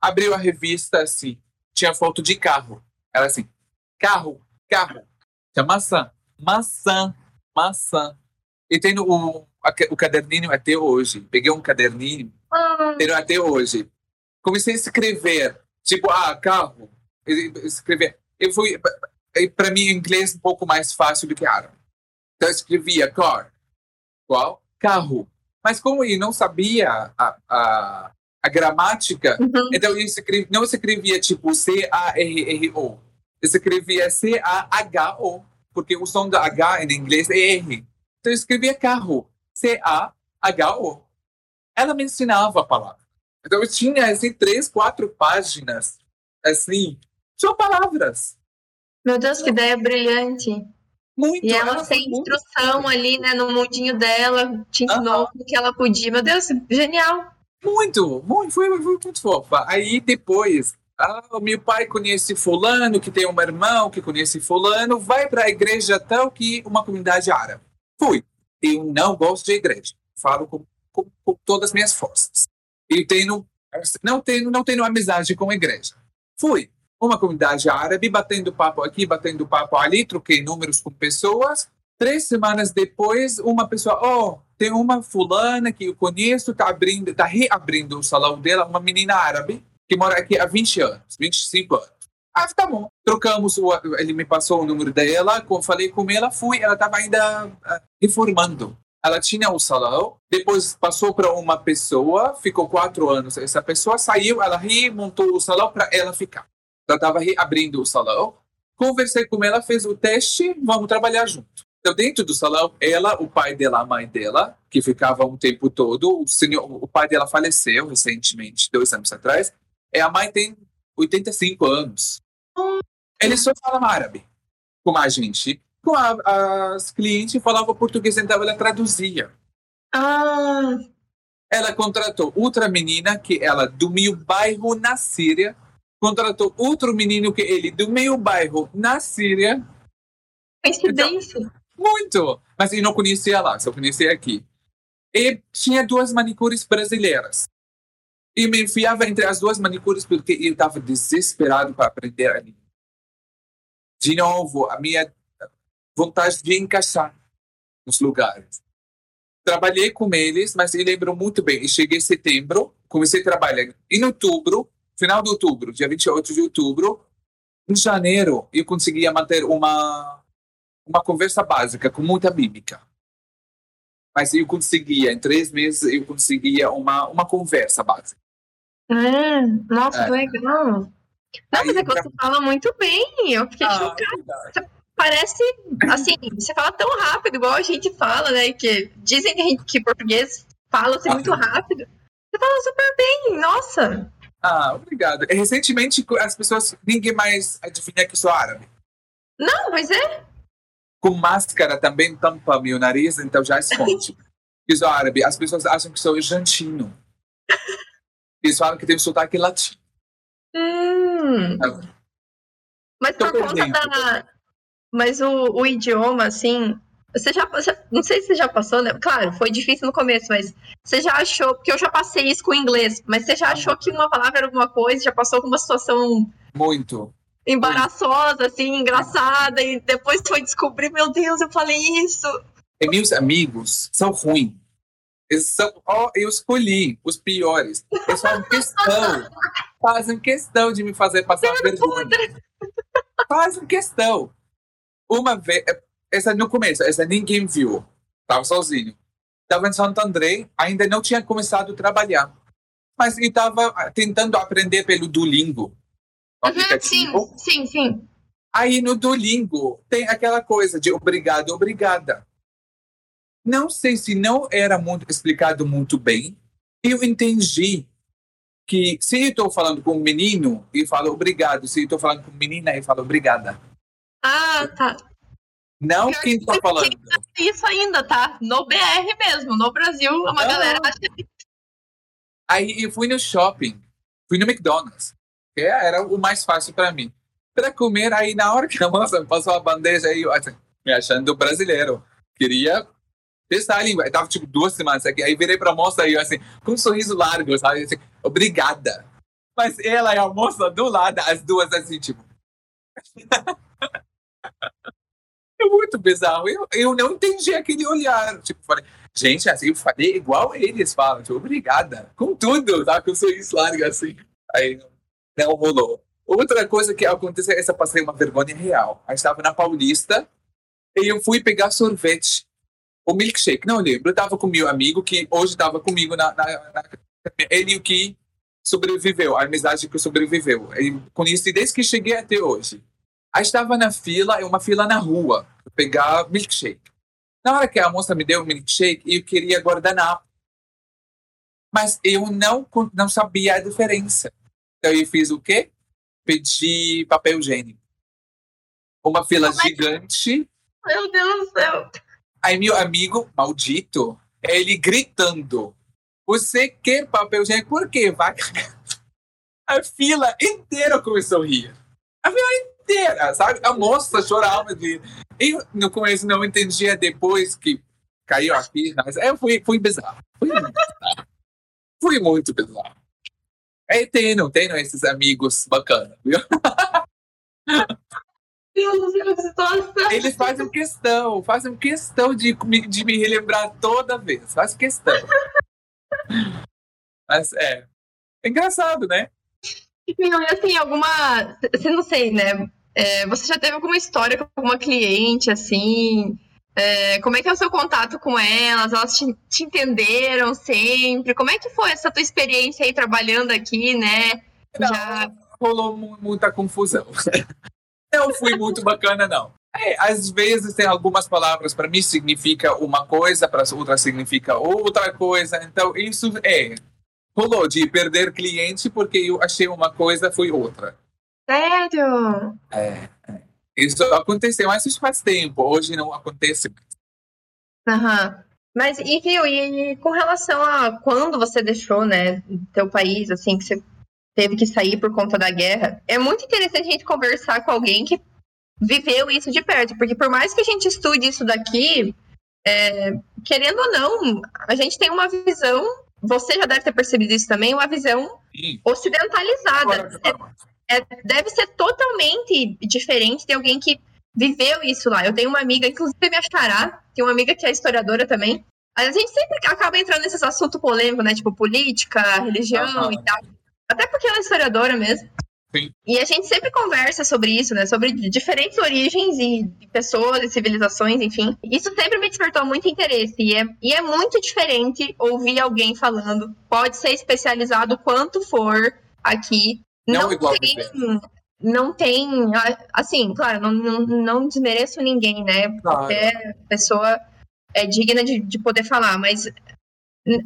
[SPEAKER 2] abriu a revista assim, tinha foto de carro. Ela assim, carro, carro, tinha maçã, maçã, maçã. E tem o, o caderninho até hoje. Peguei um caderninho, ah. tenho até hoje. Comecei a escrever, tipo, ah, carro, escrever. Eu fui, para mim, inglês um pouco mais fácil do que árabe. Então, eu escrevia car. Qual? Carro. Mas como eu não sabia a, a, a gramática, uhum. então eu escrevi, não escrevia tipo C-A-R-R-O. Eu escrevia C-A-H-O, porque o som da H em inglês é R. Então eu escrevia carro. C-A-H-O. Ela me ensinava a palavra. Então eu tinha assim três, quatro páginas assim, só palavras.
[SPEAKER 1] Meu Deus, que ideia brilhante.
[SPEAKER 2] Muito.
[SPEAKER 1] E ela sem instrução muito. ali, né, no mundinho dela, te ensinou o que ela podia. Meu Deus, genial.
[SPEAKER 2] Muito, muito, foi, foi muito fofa. Aí depois, ah, meu pai conhece fulano, que tem um irmão que conhece fulano, vai para a igreja tal que uma comunidade árabe. Fui. Eu não gosto de igreja. Falo com, com, com todas as minhas forças. E tenho, não tenho, não tenho amizade com a igreja. Fui uma comunidade árabe, batendo papo aqui, batendo papo ali, troquei números com pessoas. Três semanas depois, uma pessoa, oh, tem uma fulana que eu conheço, está abrindo, está reabrindo o salão dela, uma menina árabe que mora aqui há 20 anos, 25 anos. Ah, tá bom. Trocamos, o, ele me passou o número dela, falei com ela, fui, ela estava ainda uh, reformando. Ela tinha o salão, depois passou para uma pessoa, ficou quatro anos. Essa pessoa saiu, ela remontou o salão para ela ficar. Ela estava abrindo o salão. Conversei com ela, fez o teste, vamos trabalhar junto. Então, dentro do salão, ela, o pai dela, a mãe dela, que ficava um tempo todo, o, senhor, o pai dela faleceu recentemente, dois anos atrás, e a mãe tem 85 anos. Ele só fala árabe com a gente. Com a, as clientes falavam português, então ela traduzia.
[SPEAKER 1] Ah.
[SPEAKER 2] Ela contratou outra menina que ela do meu bairro na Síria contratou outro menino que ele do meu bairro na Síria.
[SPEAKER 1] Coincidência. Então,
[SPEAKER 2] muito! Mas eu não conhecia lá, só conhecia aqui. E tinha duas manicures brasileiras. E me enfiava entre as duas manicures porque eu estava desesperado para aprender a língua. De novo, a minha vontade de encaixar nos lugares. Trabalhei com eles, mas eu lembro muito bem. Eu cheguei em setembro, comecei a trabalhar. Em outubro, final de outubro, dia 28 de outubro, em janeiro, eu conseguia manter uma, uma conversa básica, com muita mímica. Mas eu conseguia, em três meses, eu conseguia uma, uma conversa básica.
[SPEAKER 1] Hum, nossa, é. que legal. Não, mas é que você fala muito bem, eu fiquei ah, chocada. Parece, assim, você fala tão rápido, igual a gente fala, né? Que dizem que, gente, que português fala-se ah, muito rápido. Você fala super bem, nossa.
[SPEAKER 2] Ah, obrigado. Recentemente, as pessoas, ninguém mais adivinha que sou árabe.
[SPEAKER 1] Não, mas é.
[SPEAKER 2] Com máscara também tampa meu nariz, então já esconde. *laughs* que sou árabe. As pessoas acham que sou argentino. Eles falam que tem sotaque latino.
[SPEAKER 1] Hum.
[SPEAKER 2] Então,
[SPEAKER 1] mas por conta da. Mas o, o idioma, assim, você já, não sei se você já passou, né? Claro, foi difícil no começo, mas você já achou, porque eu já passei isso com o inglês, mas você já achou que uma palavra era alguma coisa, já passou com uma situação
[SPEAKER 2] muito
[SPEAKER 1] embaraçosa, assim, engraçada, e depois foi descobrir, meu Deus, eu falei isso.
[SPEAKER 2] E meus amigos são ruins. Eles são, oh, eu escolhi os piores. Eles fazem questão, *laughs* fazem questão de me fazer passar vergonha. Fazem questão. Uma vez, essa no começo, essa ninguém viu. Estava sozinho. Estava em Santo André, ainda não tinha começado a trabalhar. Mas estava tentando aprender pelo Duolingo.
[SPEAKER 1] Uhum, sim, sim, sim.
[SPEAKER 2] Aí no Duolingo tem aquela coisa de obrigado, obrigada. Não sei se não era muito explicado muito bem. Eu entendi que se eu estou falando com um menino, eu falo obrigado. Se eu estou falando com menina, eu falo obrigada.
[SPEAKER 1] Ah, tá.
[SPEAKER 2] Não Pior quem tá falando.
[SPEAKER 1] Isso ainda, tá? No BR mesmo, no Brasil, uma ah. galera acha.
[SPEAKER 2] Aí eu fui no shopping, fui no McDonald's, que era o mais fácil para mim. Para comer, aí na hora que a moça passou a bandeja, aí eu assim, me achando brasileiro, queria testar a língua. tava tipo duas semanas aqui, aí virei pra moça aí, assim, com um sorriso largo, sabe? Assim, Obrigada. Mas ela e a moça do lado, as duas assim, tipo. *laughs* é muito bizarro. Eu, eu não entendi aquele olhar. Tipo, falei, gente, assim, eu falei igual eles falam, tipo, obrigada. Com tudo, tá? Com o sorriso largo assim. Aí não rolou. Outra coisa que aconteceu, essa passei uma vergonha real. Eu estava na Paulista e eu fui pegar sorvete. O milkshake, não lembro. Eu estava com meu amigo que hoje estava comigo na, na, na, Ele que sobreviveu, a amizade que sobreviveu. Eu conheci desde que cheguei até hoje. Aí estava na fila, uma fila na rua, pegar milkshake. Na hora que a moça me deu o milkshake, eu queria guardanapo. Mas eu não, não sabia a diferença. Então eu fiz o quê? Pedi papel higiênico. Uma fila Como gigante.
[SPEAKER 1] É Meu Deus do céu.
[SPEAKER 2] Aí meu amigo, maldito, ele gritando. Você quer papel higiênico? Por quê? Vai A fila inteira começou a rir. A fila inteira, sabe? A moça chorava de. Eu no começo não entendia depois que caiu aqui, mas eu fui, fui bizarro. Fui muito bizarro. Fui muito bizarro. É, tenho, tenho esses amigos bacanas, viu? *laughs* Eles fazem questão, fazem questão de, de me relembrar toda vez. Faz questão. *laughs* Mas é. É engraçado, né?
[SPEAKER 1] Não, e assim, alguma. Você não sei, né? É, você já teve alguma história com alguma cliente, assim? É, como é que é o seu contato com elas? Elas te, te, entenderam sempre? Como é que foi essa tua experiência aí trabalhando aqui, né?
[SPEAKER 2] Não, já... rolou muita confusão. *laughs* não fui muito bacana, não. É, às vezes tem algumas palavras para mim significa uma coisa, para outras significa outra coisa. Então isso é rolou de perder cliente porque eu achei uma coisa foi outra.
[SPEAKER 1] Sério?
[SPEAKER 2] É, é. Isso aconteceu, mas isso faz tempo. Hoje não acontece
[SPEAKER 1] mais. Aham. Uhum. Mas e viu, e com relação a quando você deixou, né, teu país, assim, que você teve que sair por conta da guerra, é muito interessante a gente conversar com alguém que viveu isso de perto, porque por mais que a gente estude isso daqui, é, querendo ou não, a gente tem uma visão, você já deve ter percebido isso também, uma visão Sim. ocidentalizada. É, é, deve ser totalmente diferente de alguém que viveu isso lá. Eu tenho uma amiga, inclusive minha xará, tem uma amiga que é historiadora também. A gente sempre acaba entrando nesses assuntos polêmicos, né? Tipo política, religião uhum. e tal. Até porque ela é historiadora mesmo. Sim. E a gente sempre conversa sobre isso, né? Sobre diferentes origens e pessoas e civilizações, enfim. Isso sempre me despertou muito interesse. E é, e é muito diferente ouvir alguém falando. Pode ser especializado quanto for aqui. Não, não igual tem, não tem. Assim, claro, não, não, não desmereço ninguém, né? Claro. Qualquer pessoa é digna de, de poder falar, mas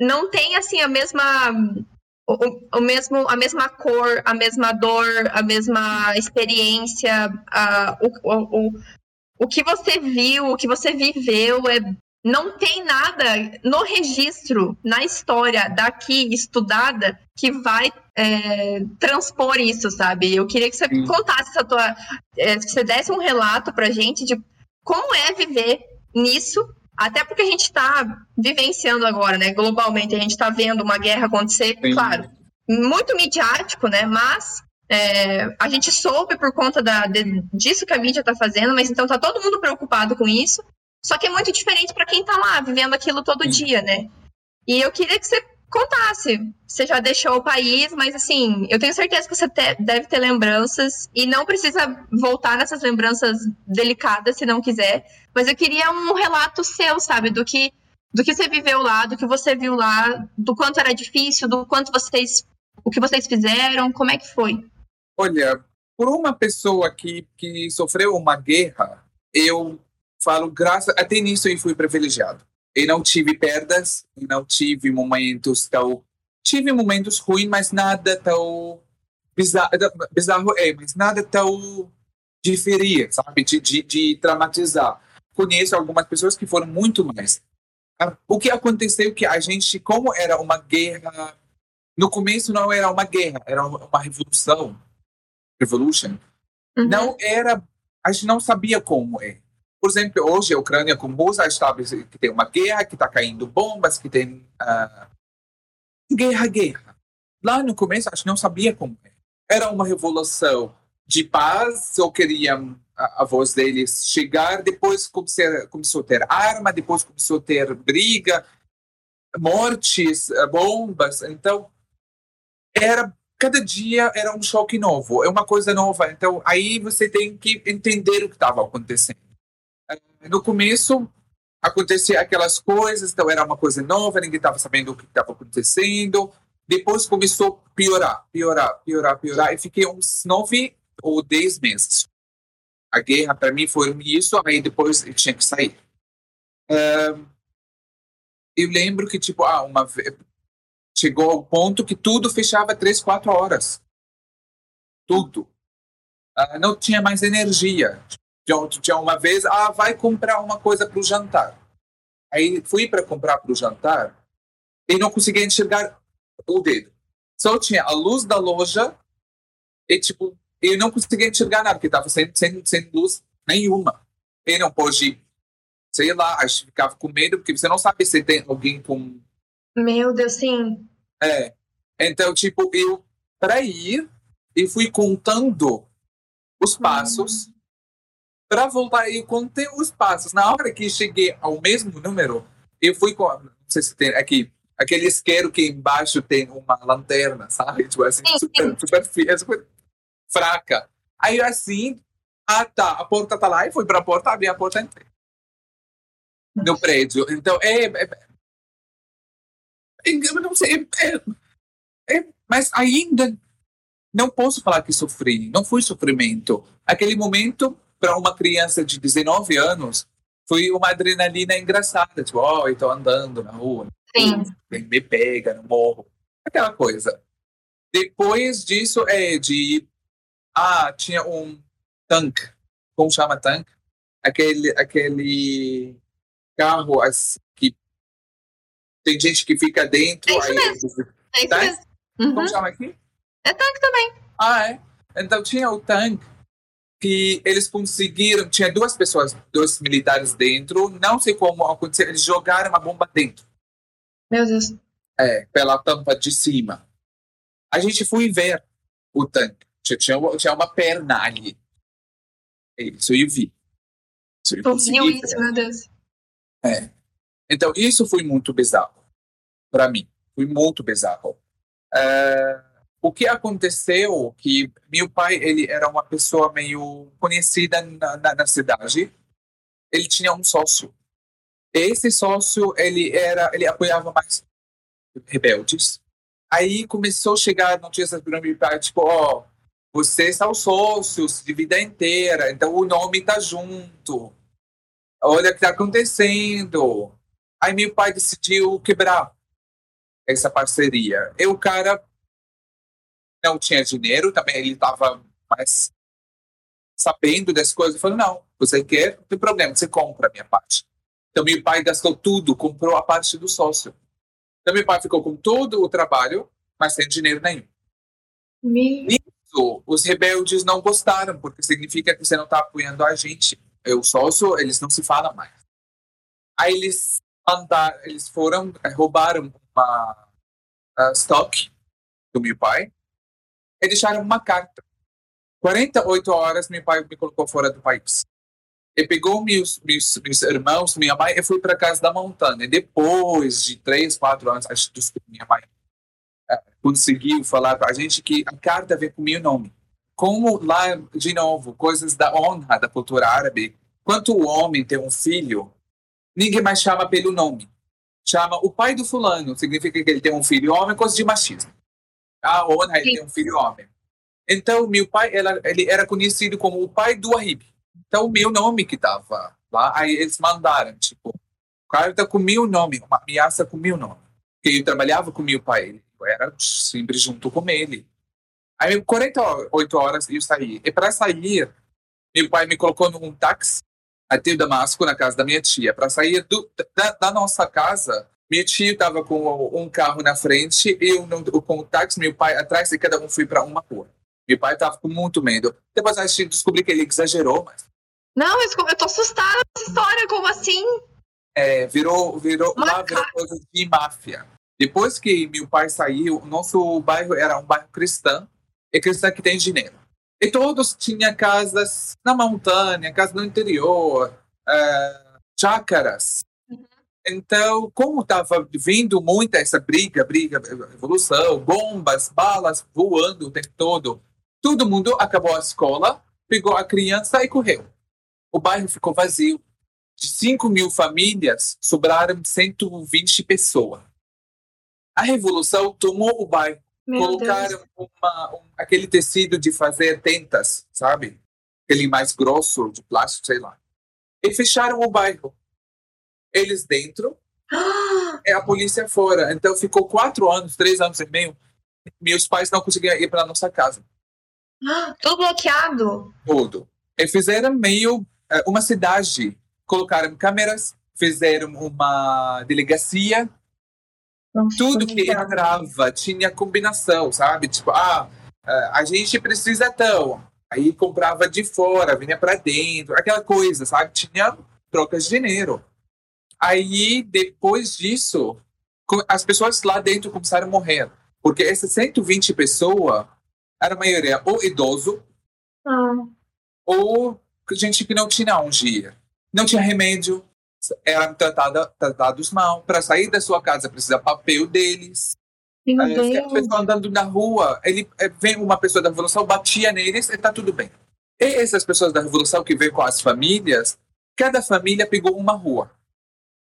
[SPEAKER 1] não tem assim a mesma o, o, mesmo, a mesma cor, a mesma dor, a mesma experiência, a, o, o, o que você viu, o que você viveu, é, não tem nada no registro, na história daqui estudada, que vai é, transpor isso, sabe? Eu queria que você Sim. contasse essa tua. É, que você desse um relato pra gente de como é viver nisso até porque a gente está vivenciando agora, né? Globalmente, a gente está vendo uma guerra acontecer, Sim. claro, muito midiático, né? Mas é, a gente soube por conta da, de, disso que a mídia está fazendo, mas então tá todo mundo preocupado com isso. Só que é muito diferente para quem está lá, vivendo aquilo todo Sim. dia, né? E eu queria que você contasse. Você já deixou o país, mas assim, eu tenho certeza que você te, deve ter lembranças e não precisa voltar nessas lembranças delicadas se não quiser. Mas eu queria um relato seu, sabe, do que do que você viveu lá, do que você viu lá, do quanto era difícil, do quanto vocês o que vocês fizeram, como é que foi?
[SPEAKER 2] Olha, por uma pessoa que, que sofreu uma guerra, eu falo graças até nisso eu fui privilegiado e não tive perdas, e não tive momentos tão. Tive momentos ruins, mas nada tão bizarro, bizarro é, mas nada tão de ferir, sabe? De, de, de traumatizar. conheço algumas pessoas que foram muito mais. O que aconteceu que a gente, como era uma guerra, no começo não era uma guerra, era uma revolução, revolution. Uhum. Não era, a gente não sabia como é. Por exemplo, hoje a Ucrânia com Rússia está que tem uma guerra, que está caindo bombas, que tem uh, guerra, guerra. Lá no começo a gente não sabia como é. Era uma revolução de paz, só queriam a, a voz deles chegar, depois comecei, começou a ter arma, depois começou a ter briga, mortes, eh, bombas. Então, era cada dia era um choque novo, é uma coisa nova. Então, aí você tem que entender o que estava acontecendo. Eh, no começo, acontecia aquelas coisas, então era uma coisa nova, ninguém estava sabendo o que estava acontecendo. Depois começou a piorar, piorar, piorar, piorar, e fiquei uns nove ou dez meses a guerra para mim foi isso, aí depois eu tinha que sair. Uh, eu lembro que, tipo, ah, uma vez, chegou ao ponto que tudo fechava três, quatro horas. Tudo. Uh, não tinha mais energia. Tinha uma vez, ah, vai comprar uma coisa para o jantar. Aí fui para comprar para o jantar e não conseguia enxergar o dedo. Só tinha a luz da loja e, tipo, eu não conseguia enxergar nada, porque estava sem, sem, sem luz nenhuma. E não pôde, sei lá, acho que ficava com medo, porque você não sabe se tem alguém com.
[SPEAKER 1] Meu Deus, sim.
[SPEAKER 2] É. Então, tipo, eu, para ir, e fui contando os passos. Hum. Para voltar, eu contei os passos. Na hora que cheguei ao mesmo número, eu fui com. Não sei se tem aqui. Aquele isqueiro que embaixo tem uma lanterna, sabe? Tipo assim, super, super, super fraca. Aí assim, ah tá, a porta tá lá, e fui pra porta, abri a porta e entrei. No prédio. Então, é. é, é não sei. É, é, mas ainda não posso falar que sofri. Não foi sofrimento. Aquele momento, para uma criança de 19 anos, foi uma adrenalina engraçada. Tipo, ó, oh, eu tô andando na rua.
[SPEAKER 1] Sim.
[SPEAKER 2] Me pega no morro. Aquela coisa. Depois disso, é de ah, tinha um tanque. Como chama tanque? Aquele, aquele carro assim, que tem gente que fica dentro.
[SPEAKER 1] É isso aí, mesmo. É isso mesmo.
[SPEAKER 2] Uhum. Como chama aqui?
[SPEAKER 1] É tanque também.
[SPEAKER 2] Ah, é? Então tinha o tanque que eles conseguiram, tinha duas pessoas, dois militares dentro, não sei como aconteceu, eles jogaram uma bomba dentro.
[SPEAKER 1] Meu Deus.
[SPEAKER 2] É, pela tampa de cima. A gente foi ver o tanque. Tinha, tinha uma perna ali. Isso eu vi.
[SPEAKER 1] Isso eu consegui isso, meu Deus.
[SPEAKER 2] É. Então, isso foi muito bizarro para mim. Foi muito bizarro. É, o que aconteceu que meu pai ele era uma pessoa meio conhecida na, na, na cidade. Ele tinha um sócio. Esse sócio ele era ele apoiava mais rebeldes. Aí começou a chegar notícias para meu pai tipo, ó, oh, vocês são sócios de vida inteira, então o nome tá junto. Olha o que está acontecendo. Aí meu pai decidiu quebrar essa parceria. E o cara não tinha dinheiro, também ele estava mais sabendo das coisas. Falou, não, você quer, não tem problema, você compra a minha parte. Então meu pai gastou tudo, comprou a parte do sócio. Então meu pai ficou com todo o trabalho, mas sem dinheiro nenhum.
[SPEAKER 1] Me
[SPEAKER 2] isso os rebeldes não gostaram, porque significa que você não está apoiando a gente. Eu sócio, eles não se falam mais. Aí eles mandaram, eles foram, eh, roubaram uma uh, stock do meu pai e deixaram uma carta. 48 horas meu pai me colocou fora do país. E pegou meus, meus, meus irmãos, minha mãe, e foi para casa da montanha. E depois de três, quatro anos, acho que minha mãe conseguiu falar para a gente que a carta vem com meu nome. Como lá, de novo, coisas da honra da cultura árabe, quando o homem tem um filho, ninguém mais chama pelo nome. Chama o pai do fulano, significa que ele tem um filho homem, coisa de machismo. A honra, ele tem um filho homem. Então, meu pai, ela, ele era conhecido como o pai do Ahib. Então, o meu nome que estava lá, aí eles mandaram, tipo, carta com meu nome, uma ameaça com meu nome. Porque eu trabalhava com meu pai, eu era sempre junto com ele. Aí, 48 horas eu saí. E para sair, meu pai me colocou num táxi até Damasco, na casa da minha tia. Para sair do, da, da, nossa casa, minha tia estava com um carro na frente, eu com o táxi, meu pai atrás, e cada um foi para uma rua. Meu pai estava com muito medo. Depois a gente descobriu que ele exagerou, mas.
[SPEAKER 1] Não, eu tô assustada com essa história, como assim?
[SPEAKER 2] É, virou, virou, lá virou coisa de máfia. Depois que meu pai saiu, nosso bairro era um bairro cristão, e cristão que tem dinheiro. E todos tinham casas na montanha, casas no interior, uh, chácaras. Então, como estava vindo muita essa briga, briga, revolução, bombas, balas voando o tempo todo, Todo mundo acabou a escola, pegou a criança e correu. O bairro ficou vazio. De 5 mil famílias, sobraram 120 pessoas. A revolução tomou o bairro. Meu colocaram uma, um, aquele tecido de fazer tentas, sabe? Aquele mais grosso, de plástico, sei lá. E fecharam o bairro. Eles dentro e *gasps* a polícia fora. Então ficou quatro anos, três anos e meio. Meus pais não conseguiam ir para nossa casa. *gasps*
[SPEAKER 1] Tudo bloqueado?
[SPEAKER 2] Tudo. E fizeram meio eh, uma cidade. Colocaram câmeras, fizeram uma delegacia. Nossa, Tudo que entrava tinha combinação, sabe? Tipo, ah, eh, a gente precisa tão. Aí comprava de fora, vinha para dentro, aquela coisa, sabe? Tinha trocas de dinheiro. Aí, depois disso, as pessoas lá dentro começaram a morrer. Porque essas 120 pessoas era a maioria ou idoso ah. ou gente que não tinha um dia. Não tinha remédio, eram tratada, tratados mal. Para sair da sua casa precisa papel deles.
[SPEAKER 1] Meu é, Deus.
[SPEAKER 2] pessoa andando na rua, ele é, vem uma pessoa da revolução, batia neles e está tudo bem. E essas pessoas da revolução que vêm com as famílias, cada família pegou uma rua.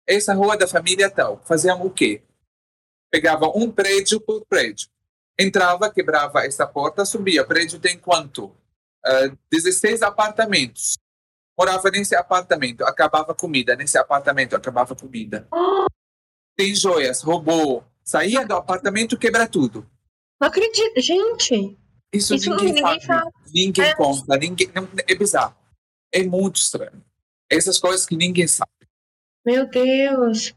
[SPEAKER 2] Essa rua da família tal, faziam o quê? Pegavam um prédio por prédio entrava, quebrava essa porta, subia. O prédio tem quanto? Uh, 16 apartamentos. Morava nesse apartamento, acabava comida. Nesse apartamento, acabava comida. Tem joias, roubou. Saía do apartamento, quebra tudo.
[SPEAKER 1] Não acredito, gente.
[SPEAKER 2] Isso, Isso ninguém, ninguém sabe. Ninguém é. conta, ninguém, não, é bizarro. É muito estranho. Essas coisas que ninguém sabe.
[SPEAKER 1] Meu Deus.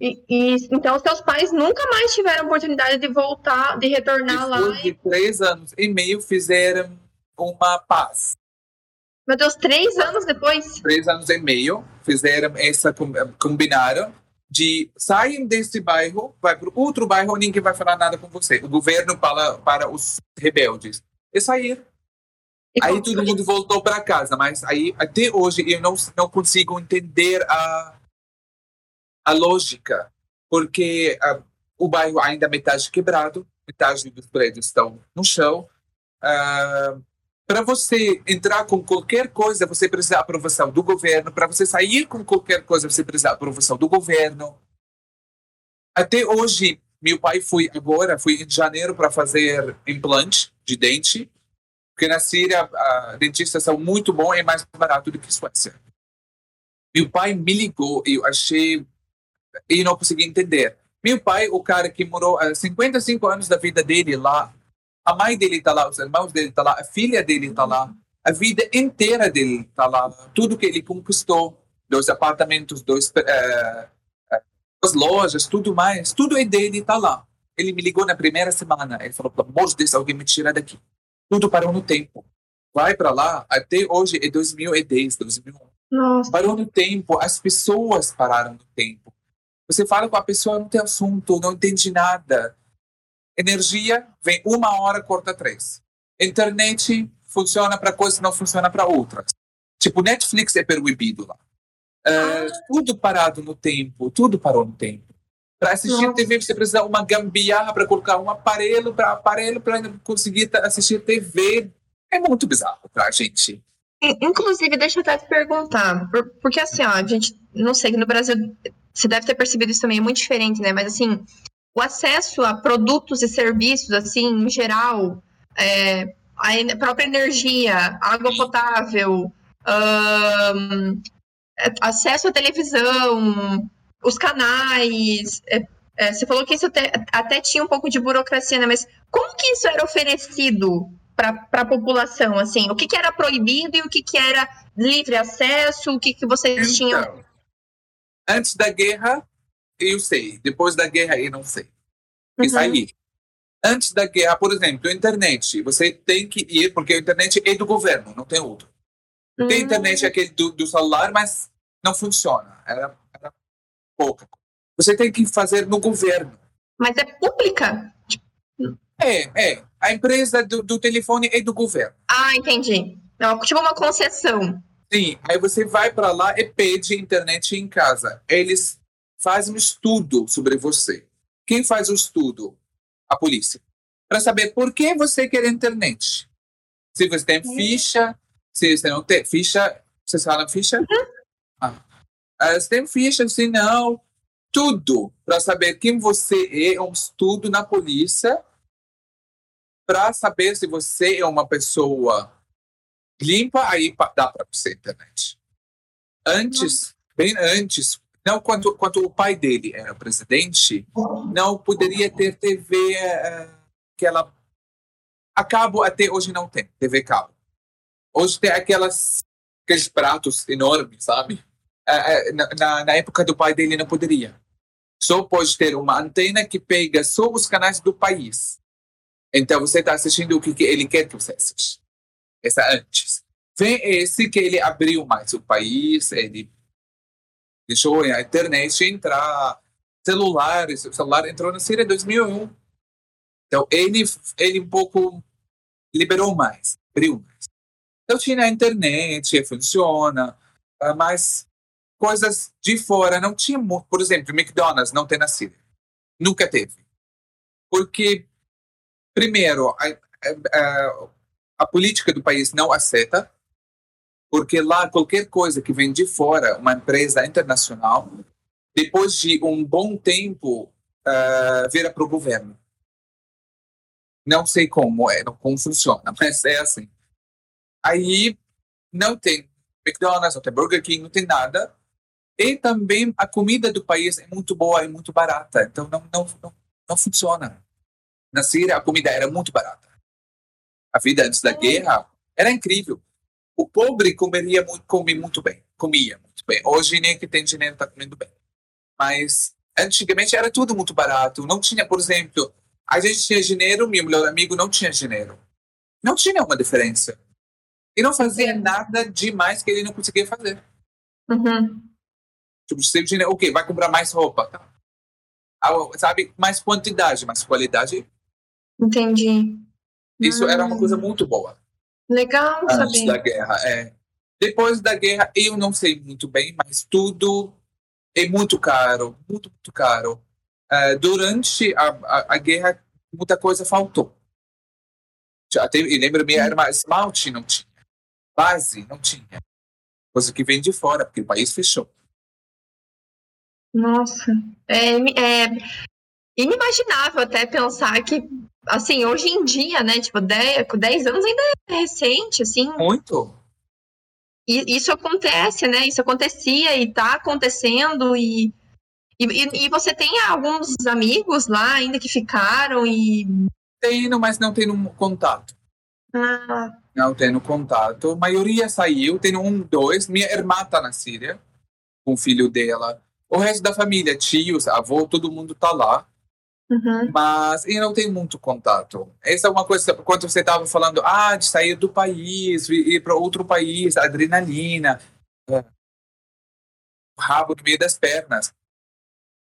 [SPEAKER 1] E, e, então, seus pais nunca mais tiveram oportunidade de voltar, de retornar
[SPEAKER 2] Depois
[SPEAKER 1] lá.
[SPEAKER 2] de três anos e meio fizeram uma paz.
[SPEAKER 1] Meu Deus, três anos depois?
[SPEAKER 2] Três anos e meio fizeram essa combinaram de sair desse bairro, vai para outro bairro, ninguém vai falar nada com você. O governo para para os rebeldes e sair. E aí todo mundo voltou para casa, mas aí até hoje eu não não consigo entender a a lógica, porque uh, o bairro ainda é metade quebrado, metade dos prédios estão no chão. Uh, para você entrar com qualquer coisa, você precisa da aprovação do governo. Para você sair com qualquer coisa, você precisa da aprovação do governo. Até hoje, meu pai foi agora, foi em janeiro para fazer implante de dente, porque na Síria a dentistas são muito bons e mais barato do que Suécia. Meu pai me ligou e eu achei e não consegui entender. Meu pai, o cara que morou 55 anos da vida dele lá, a mãe dele está lá, os irmãos dele estão tá lá, a filha dele está lá, a vida inteira dele está lá, tudo que ele conquistou, dois apartamentos, dois, é, as lojas, tudo mais, tudo é dele, está lá. Ele me ligou na primeira semana, ele falou, pelo amor de Deus, alguém me tira daqui. Tudo parou no tempo. Vai para lá, até hoje é 2010, 2011. Nossa. Parou no tempo, as pessoas pararam no tempo. Você fala com a pessoa, não tem assunto, não entende nada. Energia vem uma hora, corta três. Internet funciona para coisas, não funciona para outras. Tipo, Netflix é proibido lá. Uh. Tudo parado no tempo, tudo parou no tempo. Para assistir Nossa. TV, você precisa uma gambiarra para colocar um aparelho para aparelho para conseguir assistir TV. É muito bizarro para a gente.
[SPEAKER 1] Inclusive, deixa eu até te perguntar, porque assim, ó, a gente, não sei, no Brasil você deve ter percebido isso também, é muito diferente, né? Mas assim, o acesso a produtos e serviços, assim, em geral, é, a própria energia, água potável, um, acesso à televisão, os canais. É, é, você falou que isso até, até, tinha um pouco de burocracia, né? Mas como que isso era oferecido para a população? Assim, o que, que era proibido e o que, que era livre acesso? O que, que vocês então, tinham?
[SPEAKER 2] Antes da guerra, eu sei. Depois da guerra, eu não sei. Isso uhum. aí. Antes da guerra, por exemplo, a internet, você tem que ir, porque a internet é do governo, não tem outro. Tem internet aquele do, do celular, mas não funciona. Era pouca. Você tem que fazer no governo.
[SPEAKER 1] Mas é pública?
[SPEAKER 2] É, é. A empresa do, do telefone é do governo.
[SPEAKER 1] Ah, entendi. Não, tipo uma concessão.
[SPEAKER 2] Sim, aí você vai para lá e pede internet em casa. Eles fazem um estudo sobre você. Quem faz o estudo? A polícia. Para saber por que você quer internet. Se você tem ficha, se você não tem ficha, você fala ficha? Uhum. Ah. Se tem ficha, não, tudo para saber quem você é, é um estudo na polícia para saber se você é uma pessoa limpa, aí dá para você internet. Antes, bem antes, não quando, quando o pai dele era presidente, não poderia ter TV uh, eh, que ela a cabo até hoje não tem TV cabo. Hoje tem aquelas aqueles pratos enormes, sabe? Na, na época do pai dele não poderia. Só pode ter uma antena que pega só os canais do país. Então você está assistindo o que ele quer que você assista. Essa antes. Vem esse que ele abriu mais o país, ele deixou a internet entrar, celulares, o celular entrou na Síria em 2001. Então ele, ele um pouco liberou mais, abriu mais. Então tinha a internet, funciona, mas coisas de fora não tinha, por exemplo, McDonald's não tem na Síria. Nunca teve. Porque, primeiro, a, a, a política do país não aceita porque lá qualquer coisa que vem de fora, uma empresa internacional, depois de um bom tempo, uh, vira para o governo. Não sei como é, como funciona, *laughs* mas é assim. Aí não tem McDonald's, não tem Burger King, não tem nada. E também a comida do país é muito boa e muito barata, então não, não, não, não funciona. Na Síria a comida era muito barata. A vida antes da guerra era incrível o pobre comeria muito, come muito bem, comia muito bem. Hoje nem que tem dinheiro está comendo bem. Mas antigamente era tudo muito barato. Não tinha, por exemplo, a gente tinha dinheiro, meu melhor amigo não tinha dinheiro. Não tinha uma diferença. E não fazia nada demais que ele não conseguia fazer.
[SPEAKER 1] Uhum.
[SPEAKER 2] Tipo, se dinheiro, ok, vai comprar mais roupa. Tá? Sabe, mais quantidade, mais qualidade.
[SPEAKER 1] Entendi.
[SPEAKER 2] Isso era uma coisa hum. muito boa.
[SPEAKER 1] Legal
[SPEAKER 2] antes saber. da guerra, é. Depois da guerra, eu não sei muito bem, mas tudo é muito caro, muito, muito caro. Uh, durante a, a, a, guerra, muita coisa faltou. Já teve, lembra minha irmã, esmalte não tinha, base não tinha. Coisa que vem de fora, porque o país fechou.
[SPEAKER 1] Nossa, é, é inimaginável até pensar que assim, hoje em dia, né? Tipo, 10, 10 anos ainda é recente, assim.
[SPEAKER 2] Muito.
[SPEAKER 1] E isso acontece, né? Isso acontecia e tá acontecendo e, e, e você tem alguns amigos lá ainda que ficaram e...
[SPEAKER 2] Tenho, mas não tenho contato.
[SPEAKER 1] Ah.
[SPEAKER 2] Não tenho contato. A maioria saiu, tenho um, dois. Minha irmã tá na Síria, com o filho dela. O resto da família, tios, avô, todo mundo tá lá.
[SPEAKER 1] Uhum.
[SPEAKER 2] Mas eu não tenho muito contato. Essa é uma coisa, quando você estava falando, ah, de sair do país, ir para outro país, adrenalina, é, rabo no meio das pernas.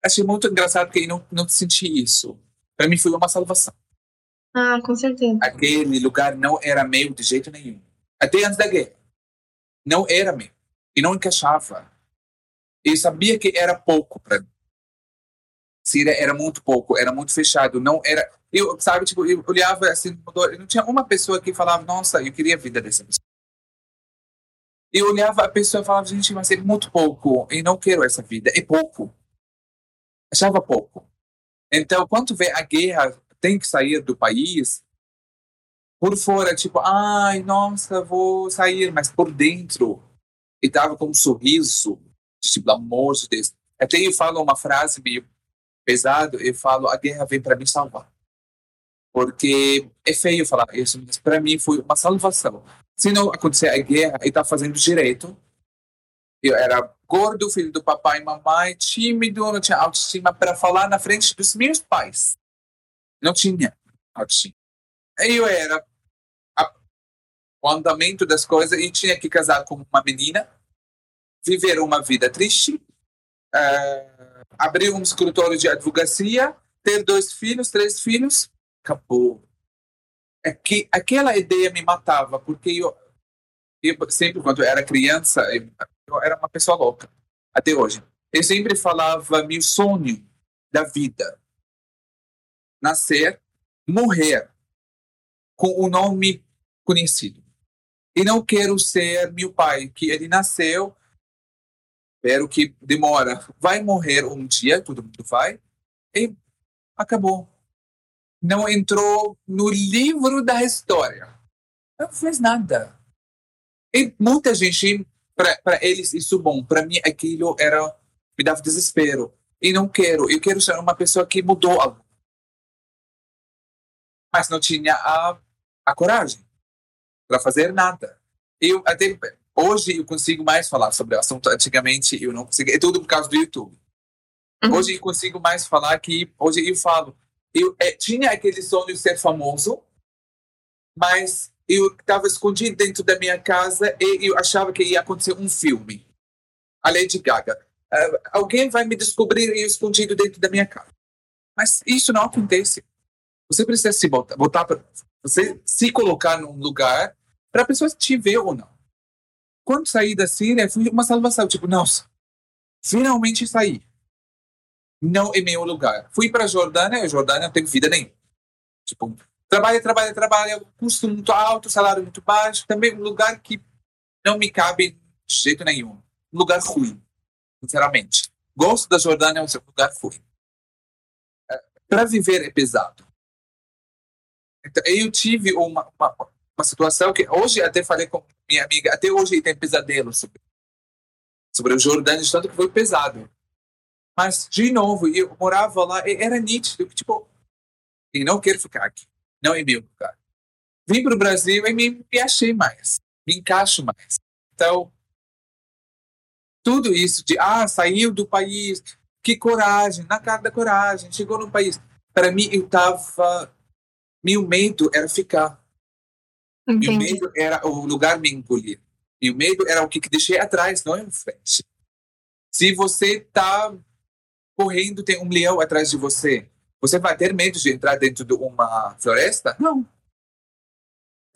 [SPEAKER 2] Achei muito engraçado que eu não, não senti isso. Para mim foi uma salvação.
[SPEAKER 1] Ah, com certeza.
[SPEAKER 2] Aquele lugar não era meu de jeito nenhum. Até antes da guerra. Não era meu. E não encaixava. E sabia que era pouco para mim. Era muito pouco, era muito fechado, não era. Eu, sabe, tipo, eu olhava assim, não tinha uma pessoa que falava, nossa, eu queria a vida dessa pessoa. Eu olhava a pessoa e falava, gente, mas é muito pouco, e não quero essa vida, é pouco. Achava pouco. Então, quando vê a guerra, tem que sair do país, por fora, tipo, ai, nossa, vou sair, mas por dentro, e tava com um sorriso, pelo amor de Deus. Até eu falo uma frase meio pesado, eu falo: a guerra vem para me salvar. Porque é feio falar isso, mas para mim foi uma salvação. Se não acontecer a guerra, ele tá fazendo direito. Eu era gordo, filho do papai e mamãe, tímido, não tinha autoestima para falar na frente dos meus pais. Não tinha autoestima. Eu era a, o andamento das coisas e tinha que casar com uma menina, viver uma vida triste, uh, um escritório de advocacia, ter dois filhos, três filhos, acabou. É que aquela ideia me matava, porque eu, eu sempre, quando eu era criança, eu era uma pessoa louca, até hoje. Eu sempre falava meu sonho da vida. Nascer, morrer com o nome conhecido. E não quero ser meu pai, que ele nasceu, espero que demora, vai morrer um dia, todo mundo vai, e acabou. Não entrou no livro da história. Não fez nada. E muita gente, para eles, isso bom. Para mim, aquilo era me dava desespero. E não quero. Eu quero ser uma pessoa que mudou algo. Mas não tinha a, a coragem para fazer nada. Eu até hoje eu consigo mais falar sobre o assunto. Antigamente eu não conseguia. É tudo por causa do YouTube. Uhum. Hoje eu consigo mais falar que hoje eu falo. Eu é, tinha aquele sonho de ser famoso, mas eu estava escondido dentro da minha casa e eu achava que ia acontecer um filme. A Lady Gaga. Uh, alguém vai me descobrir eu escondido dentro da minha casa. Mas isso não acontece. Você precisa se botar, botar pra, você se colocar num lugar para a pessoa te ver ou não. Quando saí da Síria, foi uma salvação. Tipo, nossa, finalmente saí. Não é meu lugar. Fui para a Jordânia, a Jordânia não tem vida nenhuma. Tipo, Trabalha, trabalha, trabalha, custo muito alto, salário muito baixo. Também um lugar que não me cabe de jeito nenhum. Um lugar ruim, sinceramente. Gosto da Jordânia, mas é um lugar ruim. É, Para viver é pesado. Então, eu tive uma, uma, uma, situação que hoje até falei com minha amiga, até hoje tem pesadelo sobre, sobre o Jordânia, de tanto que foi pesado. Mas, de novo, eu morava lá e era nítido tipo, eu não quero ficar aqui não é meu lugar. Vim para o Brasil e me, me achei mais, me encaixo mais. Então, tudo isso de, ah, saiu do país, que coragem, na cara da coragem, chegou no país. Para mim, eu estava. Meu medo era ficar. Entendi. Meu medo era o lugar me engolir. Meu medo era o que, que deixei atrás, não em frente. Se você está correndo, tem um leão atrás de você. Você vai ter medo de entrar dentro de uma floresta? Não.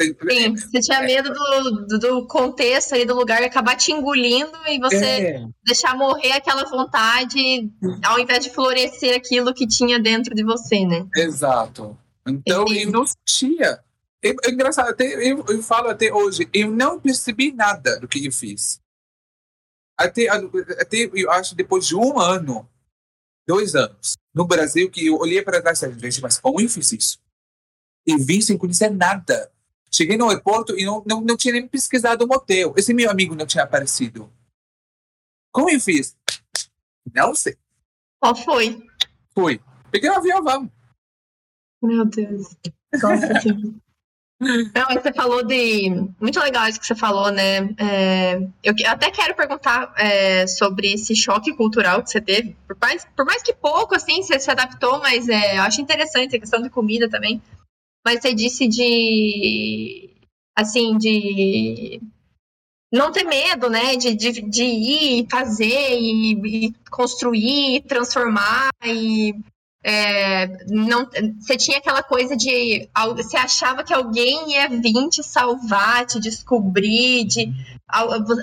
[SPEAKER 1] Sim, você tinha medo do, do contexto aí do lugar acabar te engolindo e você é. deixar morrer aquela vontade ao invés de florescer aquilo que tinha dentro de você, né?
[SPEAKER 2] Exato. Então Entendi. eu não sentia. É, é engraçado, até, eu, eu falo até hoje, eu não percebi nada do que eu fiz. Até, até eu acho depois de um ano dois anos no Brasil que eu olhei para trás e gente, mas como eu fiz isso? E vim sem conhecer nada. Cheguei no aeroporto e não, não, não tinha nem pesquisado o motel. Esse meu amigo não tinha aparecido. Como eu fiz? Não sei.
[SPEAKER 1] Qual foi?
[SPEAKER 2] Fui. Peguei o um avião, vamos.
[SPEAKER 1] Meu Deus. Nossa. Não, você falou de. Muito legal isso que você falou, né? É, eu até quero perguntar é, sobre esse choque cultural que você teve. Por mais, por mais que pouco, assim, você se adaptou, mas é, eu acho interessante a questão de comida também. Mas você disse de. Assim, de. Não ter medo, né? De, de, de ir, fazer e, e construir, transformar e é, não, você tinha aquela coisa de você achava que alguém ia vir te salvar, te descobrir, de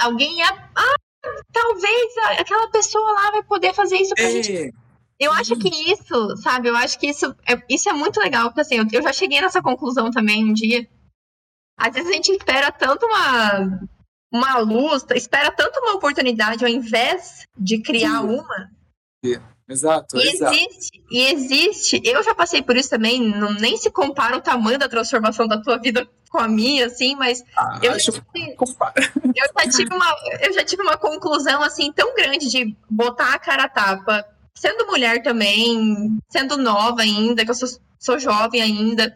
[SPEAKER 1] alguém ia ah, talvez aquela pessoa lá vai poder fazer isso pra é. gente. Eu acho que isso, sabe? Eu acho que isso é, isso é muito legal, porque assim, eu, eu já cheguei nessa conclusão também um dia. Às vezes a gente espera tanto uma, uma luz, espera tanto uma oportunidade ao invés de criar Sim. uma.
[SPEAKER 2] Exato,
[SPEAKER 1] e
[SPEAKER 2] exato.
[SPEAKER 1] existe, e existe, eu já passei por isso também, não, nem se compara o tamanho da transformação da tua vida com a minha, assim, mas
[SPEAKER 2] ah,
[SPEAKER 1] eu,
[SPEAKER 2] já tive, eu,
[SPEAKER 1] já tive uma, eu já tive uma conclusão, assim, tão grande de botar a cara a tapa, sendo mulher também, sendo nova ainda, que eu sou sou jovem ainda,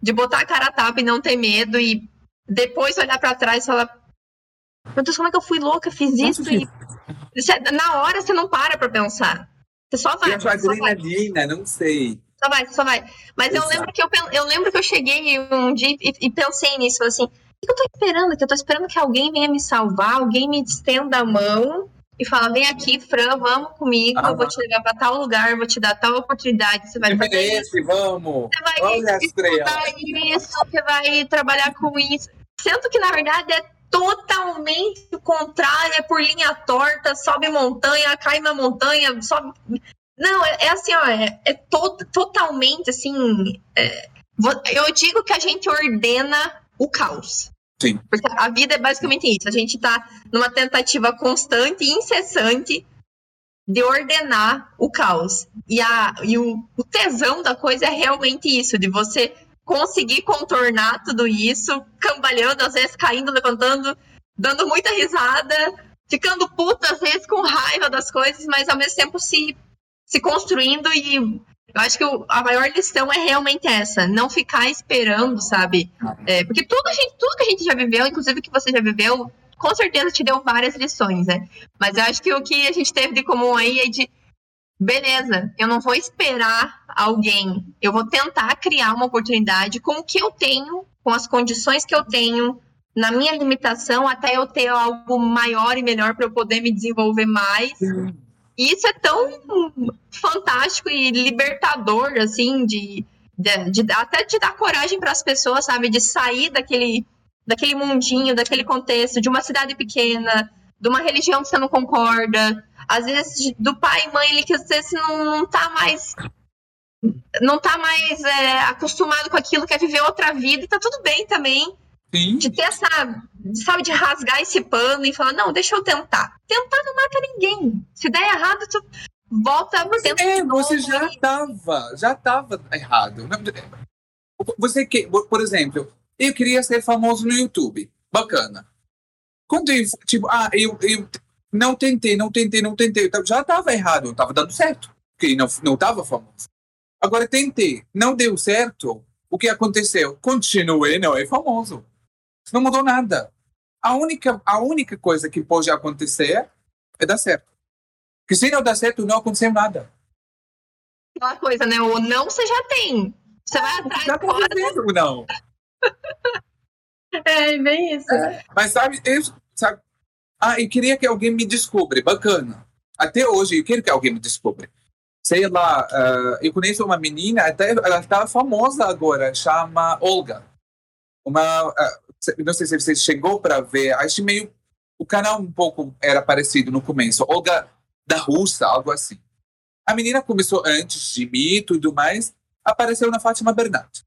[SPEAKER 1] de botar a cara a tapa e não ter medo e depois olhar para trás e falar: Meu Deus, como é que eu fui louca? Fiz isso e. Na hora você não para pra pensar. Você só vai.
[SPEAKER 2] Eu adrenalina, não sei.
[SPEAKER 1] Só vai, só vai. Mas eu lembro, que eu, eu lembro que eu cheguei um dia e, e pensei nisso, assim, o que eu tô esperando? Que eu tô esperando que alguém venha me salvar, alguém me estenda a mão e fala, vem aqui, Fran, vamos comigo, ah, eu vou te levar para tal lugar, vou te dar tal oportunidade, você vai fazer
[SPEAKER 2] isso. vamos! Você vai
[SPEAKER 1] Olha estudar isso, você vai trabalhar com isso. Sendo que, na verdade, é totalmente o contrário, é por linha torta, sobe montanha, cai na montanha, sobe. Não, é, é assim, ó, é, é to totalmente assim. É, eu digo que a gente ordena o caos.
[SPEAKER 2] Sim.
[SPEAKER 1] Porque a vida é basicamente isso. A gente está numa tentativa constante e incessante de ordenar o caos. E, a, e o, o tesão da coisa é realmente isso, de você conseguir contornar tudo isso, cambaleando, às vezes caindo, levantando, dando muita risada, ficando puta, às vezes com raiva das coisas, mas ao mesmo tempo se, se construindo e eu acho que o, a maior lição é realmente essa, não ficar esperando, sabe? É, porque tudo, a gente, tudo que a gente já viveu, inclusive que você já viveu, com certeza te deu várias lições, né? Mas eu acho que o que a gente teve de comum aí é de beleza, eu não vou esperar alguém, eu vou tentar criar uma oportunidade com o que eu tenho, com as condições que eu tenho, na minha limitação, até eu ter algo maior e melhor para eu poder me desenvolver mais. E isso é tão fantástico e libertador, assim, de, de, de até de dar coragem para as pessoas, sabe, de sair daquele, daquele mundinho, daquele contexto, de uma cidade pequena, de uma religião que você não concorda, às vezes do pai e mãe ele que às vezes não, não tá mais não tá mais é, acostumado com aquilo, quer viver outra vida e tá tudo bem também.
[SPEAKER 2] Sim.
[SPEAKER 1] De ter essa, sabe, de rasgar esse pano e falar, não, deixa eu tentar. Tentar não mata ninguém. Se der errado, tu volta
[SPEAKER 2] Mas é, você já tava, já tava errado. Você que, por exemplo, eu queria ser famoso no YouTube. Bacana. Quando eu, tipo, ah, eu, eu não tentei, não tentei, não tentei. Já estava errado, não estava dando certo. Porque não não estava famoso. Agora tentei, não deu certo. O que aconteceu? Continuei, não é famoso. Não mudou nada. A única, a única coisa que pode acontecer é dar certo. Porque se não dá certo, não aconteceu nada.
[SPEAKER 1] Aquela coisa, né? O não você já tem. Você vai atrás
[SPEAKER 2] tá não. *laughs*
[SPEAKER 1] é, bem isso. É.
[SPEAKER 2] Mas sabe, eu, sabe, ah, eu queria que alguém me descubra. Bacana. Até hoje eu quero que alguém me descubra. Sei lá, uh, eu conheço uma menina, até ela está famosa agora, chama Olga. Uma, uh, não sei se você chegou para ver, acho meio o canal um pouco era parecido no começo. Olga da Rússia, algo assim. A menina começou antes de mim e tudo mais, apareceu na Fátima Bernardes.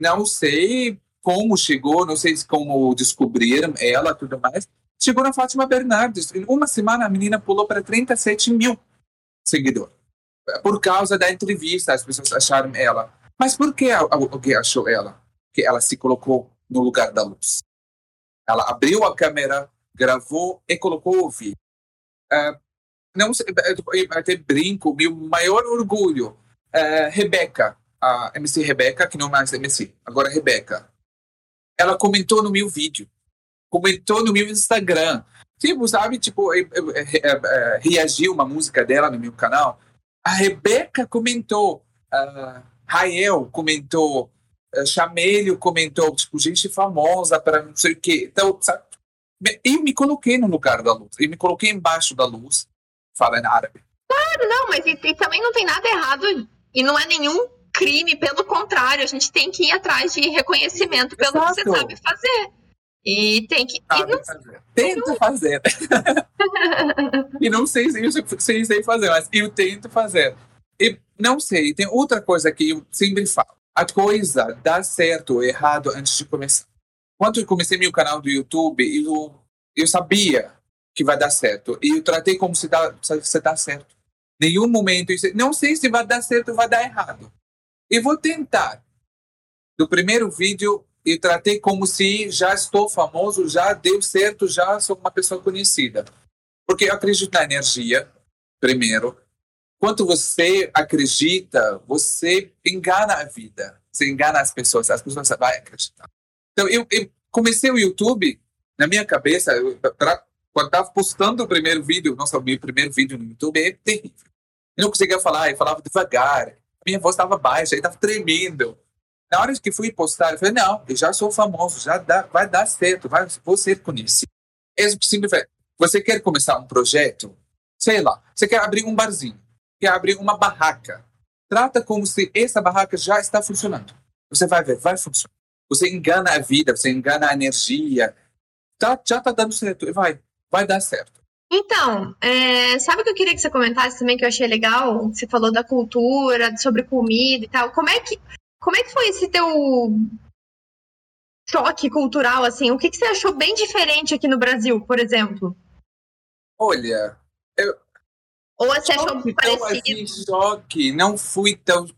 [SPEAKER 2] Não sei como chegou, não sei como descobriram ela tudo mais, Chegou na Fátima Bernardes. Em uma semana, a menina pulou para 37 mil seguidores. Por causa da entrevista, as pessoas acharam ela. Mas por que alguém achou ela? Que ela se colocou no lugar da luz. Ela abriu a câmera, gravou e colocou o vídeo. Uh, não sei, eu até brinco, meu maior orgulho. Uh, Rebeca, a MC Rebeca, que não mais é MC, agora Rebeca. Ela comentou no meu vídeo comentou no meu Instagram. Tipo, sabe, tipo, eu, eu, eu, eu, reagiu uma música dela no meu canal. A Rebeca comentou, uh, Rael comentou, uh, Chamelho comentou, tipo, gente famosa para não sei o quê. Então, sabe, eu me coloquei no lugar da luz, eu me coloquei embaixo da luz, fala em árabe.
[SPEAKER 1] Claro, não, mas e, e também não tem nada errado e não é nenhum crime, pelo contrário, a gente tem que ir atrás de reconhecimento pelo Exato. que você sabe fazer. E tem que.
[SPEAKER 2] e não, fazer. Tento fazer. *laughs* e não sei se eu sei, sei fazer, mas eu tento fazer. E não sei, tem outra coisa que eu sempre falo. A coisa dá certo ou errado antes de começar. Quando eu comecei meu canal do YouTube, eu, eu sabia que vai dar certo. E eu tratei como se dá, se dá certo. Nenhum momento, eu não sei se vai dar certo ou vai dar errado. Eu vou tentar. Do primeiro vídeo, e tratei como se já estou famoso, já deu certo, já sou uma pessoa conhecida. Porque eu acredito na energia, primeiro. quanto você acredita, você engana a vida. Você engana as pessoas, as pessoas vão acreditar. Então, eu, eu comecei o YouTube, na minha cabeça, eu, pra, quando estava postando o primeiro vídeo, nossa, o meu primeiro vídeo no YouTube é terrível. Eu não conseguia falar, eu falava devagar, minha voz estava baixa, estava tremendo. Na hora que fui postar, eu falei, não, eu já sou famoso, já dá, vai dar certo, vai, vou ser conhecido. É simples, você quer começar um projeto? Sei lá, você quer abrir um barzinho, quer abrir uma barraca. Trata como se essa barraca já está funcionando. Você vai ver, vai funcionar. Você engana a vida, você engana a energia. Tá, já está dando certo, vai, vai dar certo.
[SPEAKER 1] Então, é, sabe o que eu queria que você comentasse também, que eu achei legal? Você falou da cultura, sobre comida e tal. Como é que, como é que foi esse teu choque cultural, assim? O que, que você achou bem diferente aqui no Brasil, por exemplo?
[SPEAKER 2] Olha, eu...
[SPEAKER 1] Ou você achou parecido?
[SPEAKER 2] Assim, choque, não fui tão...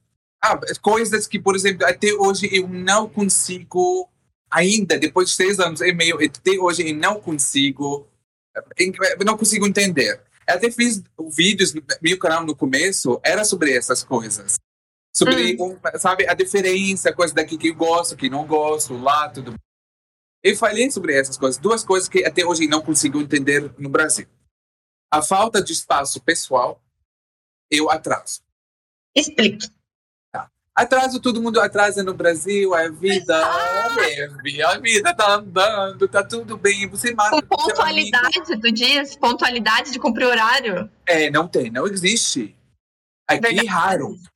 [SPEAKER 2] Ah, coisas que, por exemplo, até hoje eu não consigo, ainda, depois de seis anos e meio, até hoje eu não consigo eu não consigo entender. Eu até fiz vídeos no meu canal no começo, era sobre essas coisas. Sobre, hum. sabe, a diferença, coisa daqui que eu gosto, que não gosto, lá, tudo. Eu falei sobre essas coisas. Duas coisas que até hoje não consigo entender no Brasil. A falta de espaço pessoal e o atraso.
[SPEAKER 1] Explique.
[SPEAKER 2] Atraso, todo mundo atrasa no Brasil, a vida *laughs* leve, a vida tá andando, tá tudo bem. Você marca.
[SPEAKER 1] Com pontualidade, tu diz? Pontualidade de cumprir horário?
[SPEAKER 2] É, não tem, não existe. Aqui raro. Raro.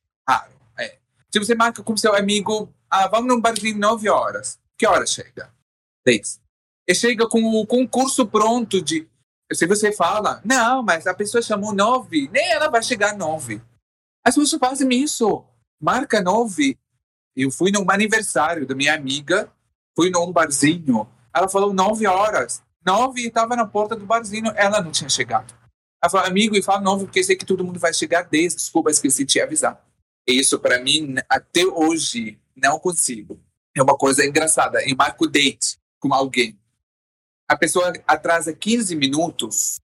[SPEAKER 2] Se você marca com seu amigo, ah, vamos num barzinho nove horas. Que hora chega? Dez. E chega com o concurso pronto de. Se você fala, não, mas a pessoa chamou nove, nem ela vai chegar nove. As pessoas fazem isso marca nove. Eu fui num aniversário da minha amiga, fui num barzinho. Ela falou nove horas. Nove e estava na porta do barzinho, ela não tinha chegado. Ela falou, amigo, e fala nove porque sei que todo mundo vai chegar dez. Desculpa, esqueci de te avisar. Isso, para mim, até hoje, não consigo. É uma coisa engraçada. Eu marco date com alguém. A pessoa atrasa 15 minutos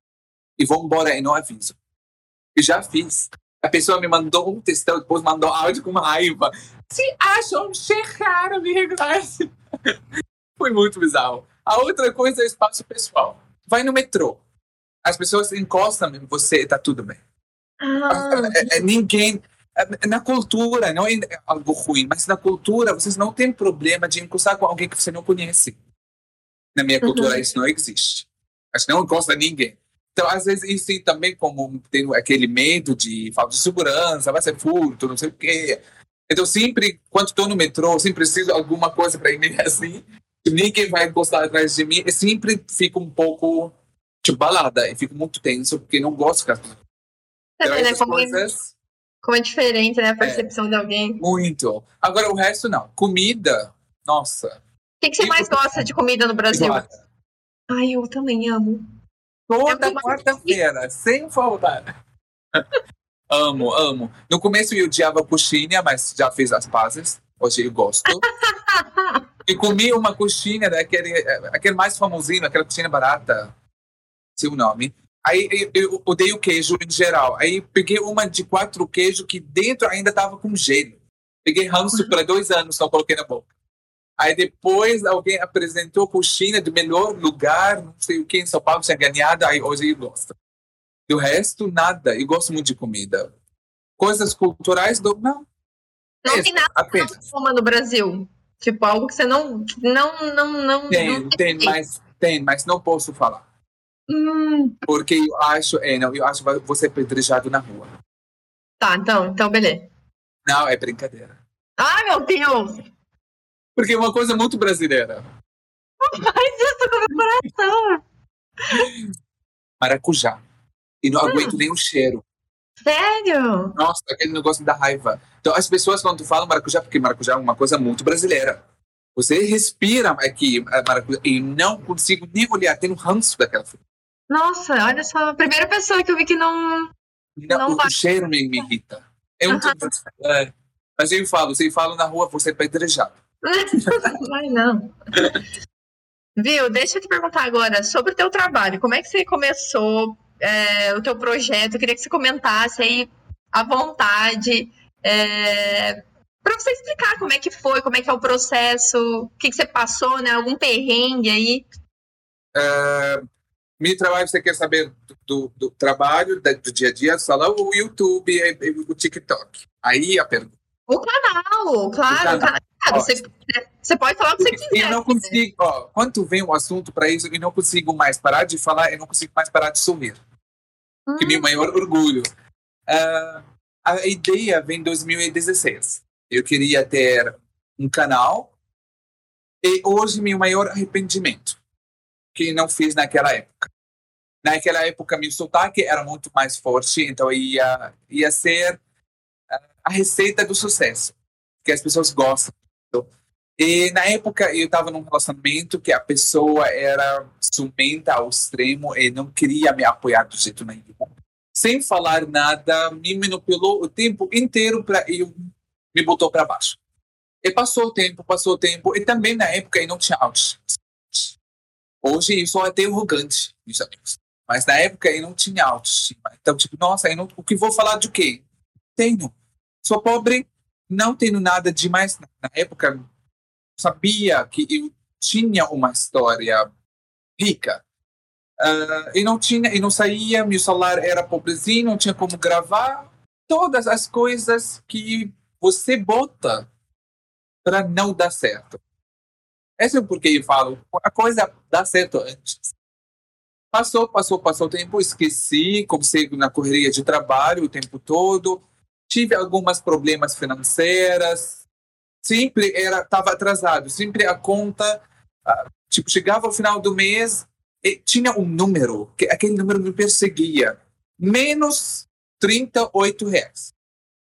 [SPEAKER 2] e vou embora e não aviso. E já fiz. A pessoa me mandou um textão, depois mandou áudio com raiva. Se acham chegaram me regular. *laughs* Foi muito bizarro. A outra coisa é espaço pessoal. Vai no metrô. As pessoas encostam em você e tá tudo bem.
[SPEAKER 1] Ah.
[SPEAKER 2] É, é, ninguém. É, na cultura, não é algo ruim, mas na cultura vocês não têm problema de encostar com alguém que você não conhece. Na minha cultura, uhum. isso não existe. Acho que não encosta ninguém. Então, às vezes, isso também como tem aquele medo de falta de segurança, vai ser furto, não sei o quê. Então, sempre, quando estou no metrô, sempre preciso de alguma coisa para ir *laughs* assim, ninguém vai encostar atrás de mim, eu sempre fico um pouco tipo, balada, e fico muito tenso, porque não gosto que as pessoas...
[SPEAKER 1] Então, né? como, coisas... como é diferente, né, a percepção é, de alguém.
[SPEAKER 2] Muito. Agora, o resto, não. Comida, nossa. O
[SPEAKER 1] que, que você mais gosta de comida no Brasil? Ai, eu também amo.
[SPEAKER 2] Toda quarta-feira, sem faltar. *laughs* amo, amo. No começo eu odiava coxinha, mas já fiz as pazes. Hoje eu gosto. *laughs* e comi uma coxinha daquele aquele mais famosinho, aquela coxinha barata. Seu nome. Aí eu, odeio queijo em geral. Aí peguei uma de quatro queijos que dentro ainda tava com gelo. Peguei ranço uhum. para dois anos, só coloquei na boca. Aí depois alguém apresentou coxinha do melhor lugar, não sei o que, em São Paulo tinha ganhado, aí hoje eu gosto. Do resto, nada. Eu gosto muito de comida. Coisas culturais, do... não.
[SPEAKER 1] Não tem nada apenas. que não no Brasil. Tipo, algo que você não. Não, não, não.
[SPEAKER 2] Tem,
[SPEAKER 1] não
[SPEAKER 2] tem, tem mas tem, mas não posso falar.
[SPEAKER 1] Hum.
[SPEAKER 2] Porque eu acho, é, não, eu acho que você é pedrejado na rua.
[SPEAKER 1] Tá, então, então beleza.
[SPEAKER 2] Não, é brincadeira.
[SPEAKER 1] Ai, meu Deus!
[SPEAKER 2] Porque é uma coisa muito brasileira.
[SPEAKER 1] Não faz isso com o meu coração.
[SPEAKER 2] Maracujá. E não hum. aguento nem o cheiro.
[SPEAKER 1] Sério?
[SPEAKER 2] Nossa, aquele negócio da raiva. Então, as pessoas, quando falam maracujá, porque maracujá é uma coisa muito brasileira. Você respira aqui maracujá e não consigo nem olhar, tem um ranço daquela fruta.
[SPEAKER 1] Nossa, olha só, a primeira pessoa que eu vi que não.
[SPEAKER 2] Não, não o cheiro me, me irrita. É muito. Uhum. É. Mas eu falo, se eu falo na rua, você é pedrejado.
[SPEAKER 1] Vai *laughs* não. Viu, deixa eu te perguntar agora sobre o teu trabalho. Como é que você começou é, o teu projeto? Eu queria que você comentasse aí à vontade. É, para você explicar como é que foi, como é que é o processo, o que, que você passou, né? Algum perrengue aí.
[SPEAKER 2] Uh, meu trabalho, você quer saber do, do, trabalho, do dia a dia, só o YouTube e o TikTok. Aí a pergunta.
[SPEAKER 1] O canal, claro. O canal. Você, você, pode falar o que você quiser.
[SPEAKER 2] Eu não consigo, ó, quando vem o assunto para isso, eu não consigo mais parar de falar, eu não consigo mais parar de sorrir. Hum. Que meu maior orgulho. Uh, a ideia vem em 2016. Eu queria ter um canal e hoje meu maior arrependimento que não fiz naquela época. Naquela época meu sotaque era muito mais forte, então ia ia ser a receita do sucesso, que as pessoas gostam. E na época eu estava num relacionamento que a pessoa era ciumenta ao extremo e não queria me apoiar do jeito nenhum. Sem falar nada, me manipulou o tempo inteiro para eu me botou para baixo. E passou o tempo, passou o tempo, e também na época eu não tinha autoestima. Hoje eu sou até arrogante, meus amigos. Mas na época eu não tinha autoestima. Então, tipo, nossa, não, o que vou falar de quê? Tenho. Sou pobre, não tenho nada demais. Na época, sabia que eu tinha uma história rica. Uh, e não tinha, e não saía, meu salário era pobrezinho, não tinha como gravar. Todas as coisas que você bota para não dar certo. Esse é o porquê eu falo, a coisa dá certo antes. Passou, passou, passou o tempo, esqueci, comecei na correria de trabalho o tempo todo, tive alguns problemas financeiros, sempre era estava atrasado, sempre a conta, tipo, chegava ao final do mês e tinha um número, que aquele número me perseguia, menos 38 reais.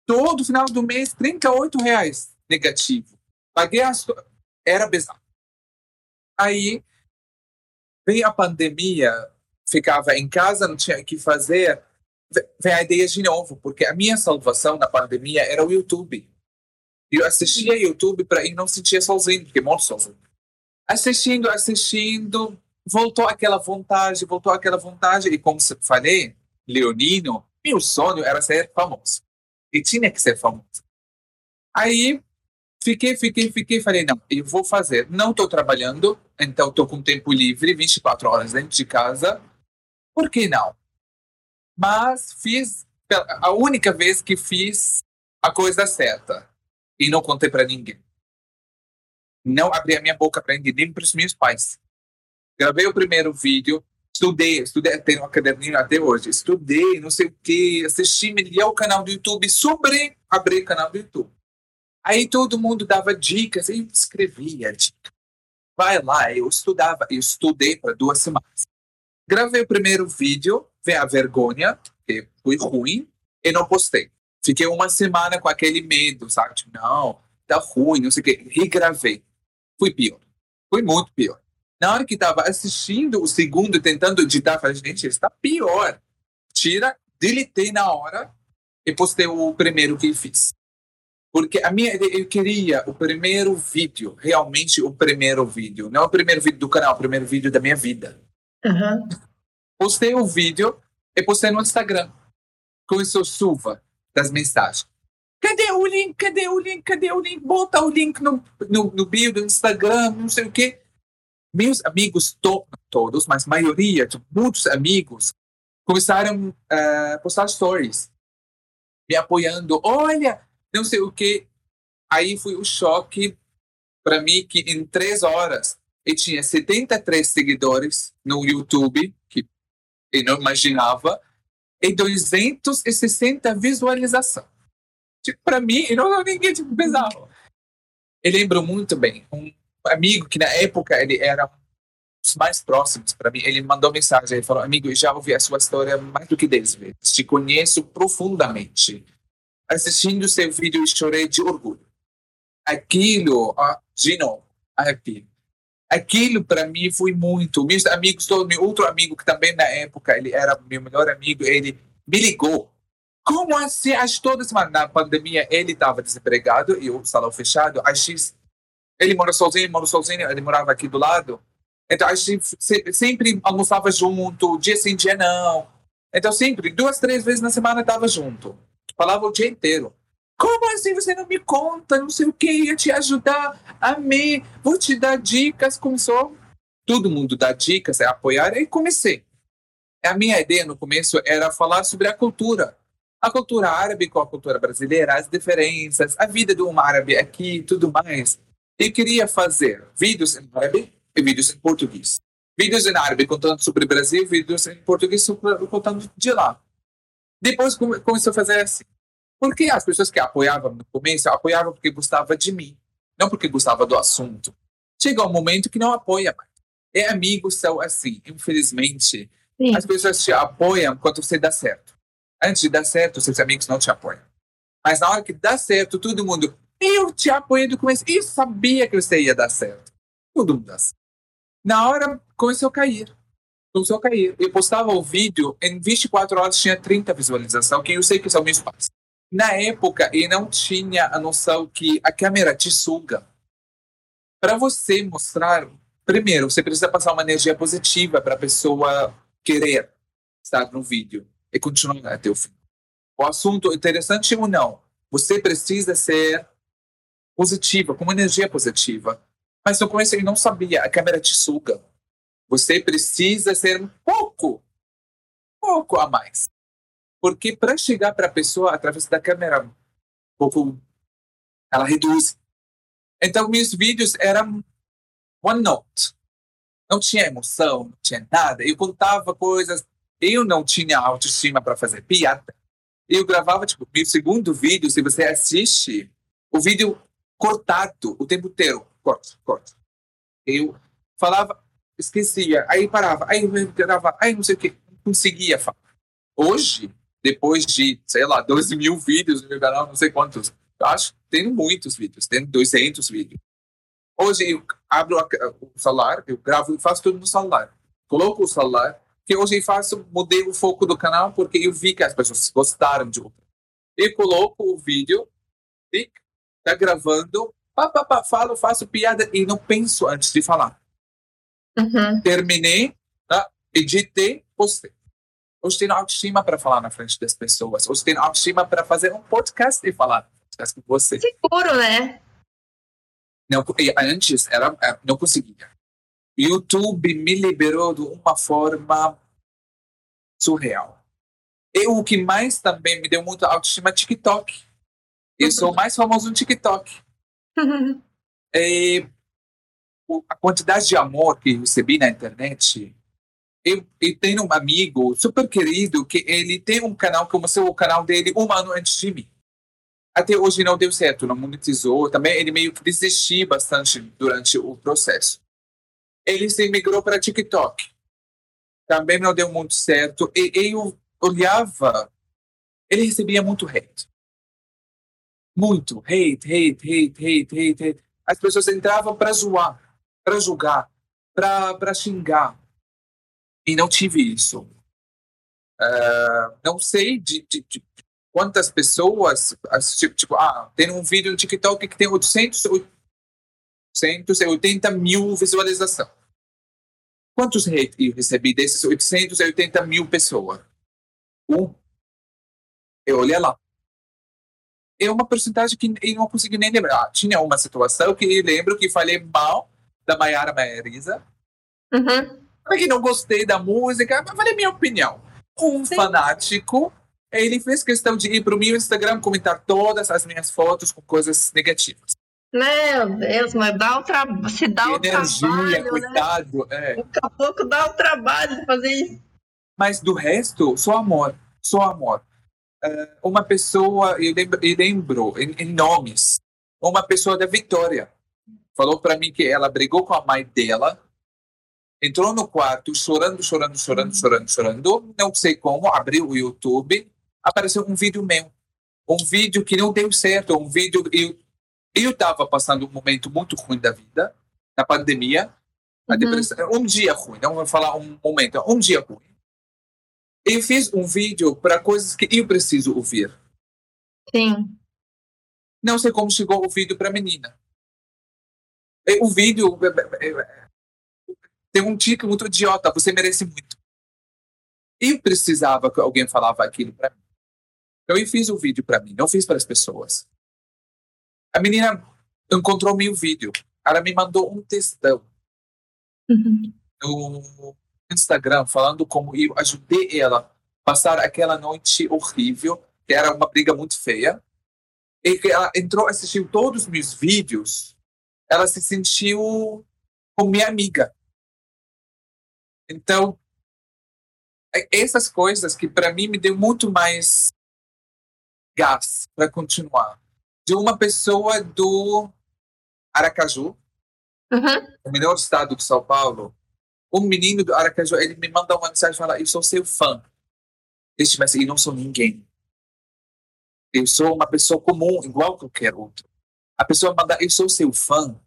[SPEAKER 2] Todo final do mês, 38 reais negativo. Paguei as... Era bizarro. Aí veio a pandemia, ficava em casa, não tinha o que fazer. Vem a ideia de novo, porque a minha salvação na pandemia era o YouTube. Eu assistia YouTube para não sentia sozinho, porque moro sozinho. Assistindo, assistindo, voltou aquela vontade, voltou aquela vontade. E como falei, Leonino, meu sonho era ser famoso. E tinha que ser famoso. Aí Fiquei, fiquei, fiquei, falei, não, eu vou fazer. Não estou trabalhando, então estou com tempo livre, 24 horas dentro de casa. Por que não? Mas fiz, a única vez que fiz a coisa certa e não contei para ninguém. Não abri a minha boca para ninguém, nem para os meus pais. Gravei o primeiro vídeo, estudei, estudei, tenho um caderninho até hoje, estudei, não sei o que, assisti milhão canal do YouTube sobre abrir canal do YouTube. Aí todo mundo dava dicas, eu escrevia dica. Vai lá, eu estudava, eu estudei para duas semanas. Gravei o primeiro vídeo, veio a vergonha, que foi ruim, e não postei. Fiquei uma semana com aquele medo, sabe? Tipo, não, tá ruim, não sei o quê. Regravei. Foi pior. Foi muito pior. Na hora que estava assistindo o segundo, tentando editar, falei, gente, está pior. Tira, deletei na hora e postei o primeiro que fiz. Porque a minha eu queria o primeiro vídeo, realmente o primeiro vídeo. Não o primeiro vídeo do canal, o primeiro vídeo da minha vida.
[SPEAKER 1] Uhum.
[SPEAKER 2] Postei o vídeo e postei no Instagram. Começou chuva das mensagens. Cadê o link? Cadê o link? Cadê o link? Bota o link no, no, no bio do Instagram, não sei o quê. Meus amigos, to, todos, mas maioria, tipo, muitos amigos, começaram a uh, postar stories, me apoiando. Olha, não sei o que. Aí foi o choque para mim que em três horas eu tinha 73 seguidores no YouTube, que eu não imaginava, e 260 visualizações. Tipo, para mim, eu não ninguém tipo, bizarro. Eu lembro muito bem, um amigo que na época ele era um dos mais próximos para mim, ele mandou mensagem, ele falou, amigo, eu já ouvi a sua história mais do que 10 vezes, te conheço profundamente assistindo seu vídeo e chorei de orgulho. Aquilo, ó, de novo, arrepio. Aquilo para mim foi muito. Meus amigos, todo meu outro amigo que também na época ele era meu melhor amigo, ele me ligou. Como assim? As toda semana na pandemia ele estava desempregado e o salão fechado. A X, ele mora sozinho, mora sozinho, ele morava aqui do lado. Então a gente sempre almoçava junto, dia sim, dia não. Então sempre, duas, três vezes na semana estava junto Falava o dia inteiro. Como assim você não me conta? Não sei o que, ia te ajudar. Amei, vou te dar dicas. Começou todo mundo dar dicas, é apoiar, e comecei. A minha ideia no começo era falar sobre a cultura. A cultura árabe com a cultura brasileira, as diferenças, a vida de um árabe aqui tudo mais. E queria fazer vídeos em árabe e vídeos em português. Vídeos em árabe contando sobre o Brasil, vídeos em português contando de lá. Depois começou a fazer assim. Porque as pessoas que apoiavam no começo apoiavam porque gostavam de mim, não porque gostavam do assunto. Chega um momento que não apoia mais. É amigos são assim, infelizmente. Sim. As pessoas te apoiam quando você dá certo. Antes de dar certo, seus amigos não te apoiam. Mas na hora que dá certo, todo mundo, eu te apoiei do começo, eu sabia que você ia dar certo. Todo mundo dá certo. Na hora, começou a cair. Começou a cair. Eu postava o vídeo, em 24 horas tinha 30 visualizações, que eu sei que são meus pais. Na época, eu não tinha a noção que a câmera te suga. Para você mostrar, primeiro, você precisa passar uma energia positiva para a pessoa querer estar no vídeo e continuar até o fim. O assunto interessante ou não, você precisa ser positiva, com uma energia positiva. Mas no começo ele não sabia, a câmera te suga. Você precisa ser um pouco, pouco a mais. Porque para chegar para a pessoa através da câmera, um pouco, ela reduz. Então, meus vídeos eram one note. Não tinha emoção, não tinha nada. Eu contava coisas. Eu não tinha autoestima para fazer piada. Eu gravava, tipo, meu segundo vídeo, se você assiste, o vídeo cortado o tempo inteiro. Corta, corta. Eu falava, esquecia, aí parava, aí gravava, aí não sei o que, conseguia falar. Hoje, depois de, sei lá, 12 mil vídeos no meu canal, não sei quantos, eu acho que tenho muitos vídeos, tenho 200 vídeos. Hoje eu abro o celular, eu gravo e faço tudo no celular. Coloco o celular, que hoje eu faço, mudei o foco do canal porque eu vi que as pessoas gostaram de outro. Eu coloco o vídeo, fica, tá gravando, pá, pá, pá, falo, faço piada e não penso antes de falar. Uhum. Terminei, tá? editei, postei. Hoje tenho autoestima para falar na frente das pessoas. Hoje tenho autoestima para fazer um podcast e falar podcast com você.
[SPEAKER 1] Seguro, né?
[SPEAKER 2] Não, antes era, é, não conseguia. YouTube me liberou de uma forma surreal. E o que mais também me deu muita autoestima é TikTok. Eu sou mais famoso no TikTok. *laughs* e, a quantidade de amor que recebi na internet. Eu, eu tenho um amigo super querido que ele tem um canal, começou o canal dele um ano antes de mim. Até hoje não deu certo, não monetizou. Também ele meio que desistiu bastante durante o processo. Ele se migrou para TikTok. Também não deu muito certo. E eu olhava, ele recebia muito hate. Muito hate, hate, hate, hate, hate, hate. As pessoas entravam para zoar, para julgar, para xingar. E não tive isso. Uh, não sei de, de, de, quantas pessoas, tipo, tipo, ah, tem um vídeo no TikTok que tem 800, 880 mil visualizações. Quantos hate eu recebi desses 880 mil pessoas? Um. Eu olhei lá. É uma porcentagem que eu não consegui nem lembrar. Ah, tinha uma situação que eu lembro que falei mal da Mayara Maeriza. Uhum. Porque não gostei da música, mas falei minha opinião. Um Sim. fanático ele fez questão de ir para o meu Instagram comentar todas as minhas fotos com coisas negativas.
[SPEAKER 1] Meu Deus, mas dá o trabalho. Se dá o
[SPEAKER 2] energia,
[SPEAKER 1] trabalho. Né?
[SPEAKER 2] cuidado.
[SPEAKER 1] Né? É. Daqui a pouco dá o trabalho de fazer isso.
[SPEAKER 2] Mas do resto, só amor. Só amor. Uh, uma pessoa, eu lembro, eu lembro em, em nomes, uma pessoa da Vitória falou para mim que ela brigou com a mãe dela, entrou no quarto chorando, chorando, chorando, chorando, chorando, não sei como, abriu o YouTube apareceu um vídeo meu. Um vídeo que não deu certo, um vídeo... Eu, eu estava passando um momento muito ruim da vida, na pandemia, a uhum. depressão, um dia ruim, não vou falar um momento, um dia ruim. Eu fiz um vídeo para coisas que eu preciso ouvir.
[SPEAKER 1] Sim.
[SPEAKER 2] Não sei como chegou o vídeo para a menina. O vídeo tem um título muito idiota, você merece muito. Eu precisava que alguém falava aquilo para mim. Então eu fiz o vídeo para mim, não fiz para as pessoas. A menina encontrou meu vídeo. Ela me mandou um textão
[SPEAKER 1] uhum.
[SPEAKER 2] no Instagram falando como eu ajudei ela a passar aquela noite horrível, que era uma briga muito feia. E que ela entrou, assistiu todos os meus vídeos, ela se sentiu como minha amiga. Então, é, essas coisas que para mim me deu muito mais gás para continuar. De uma pessoa do Aracaju,
[SPEAKER 1] uhum.
[SPEAKER 2] o melhor estado de São Paulo, um menino do Aracaju, ele me manda uma mensagem e fala: Eu sou seu fã. Este, mas eu não sou ninguém. Eu sou uma pessoa comum, igual qualquer outro. A pessoa manda: Eu sou seu fã.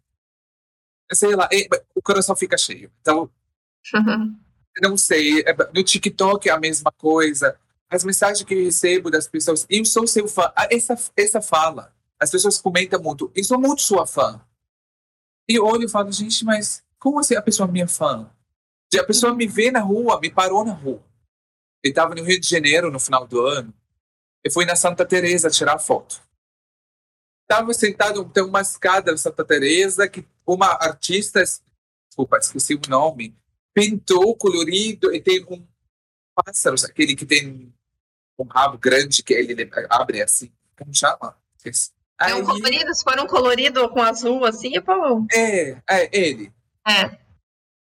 [SPEAKER 2] Sei lá, o coração fica cheio. Então. Não sei. É, no TikTok é a mesma coisa. As mensagens que eu recebo das pessoas: Eu sou seu fã. Ah, essa, essa fala. As pessoas comentam muito: Eu sou muito sua fã. E eu olho e falo: Gente, mas como assim a pessoa é minha fã? A pessoa me vê na rua, me parou na rua. Eu estava no Rio de Janeiro no final do ano. Eu fui na Santa Teresa tirar foto. Estava sentado, tem uma escada na Santa Teresa que uma artista, desculpa, esqueci o nome, pintou colorido e tem um pássaro, aquele que tem um rabo grande que ele abre assim. Como chama?
[SPEAKER 1] É um colorido, se for um colorido com azul assim, é bom.
[SPEAKER 2] É, é ele.
[SPEAKER 1] É.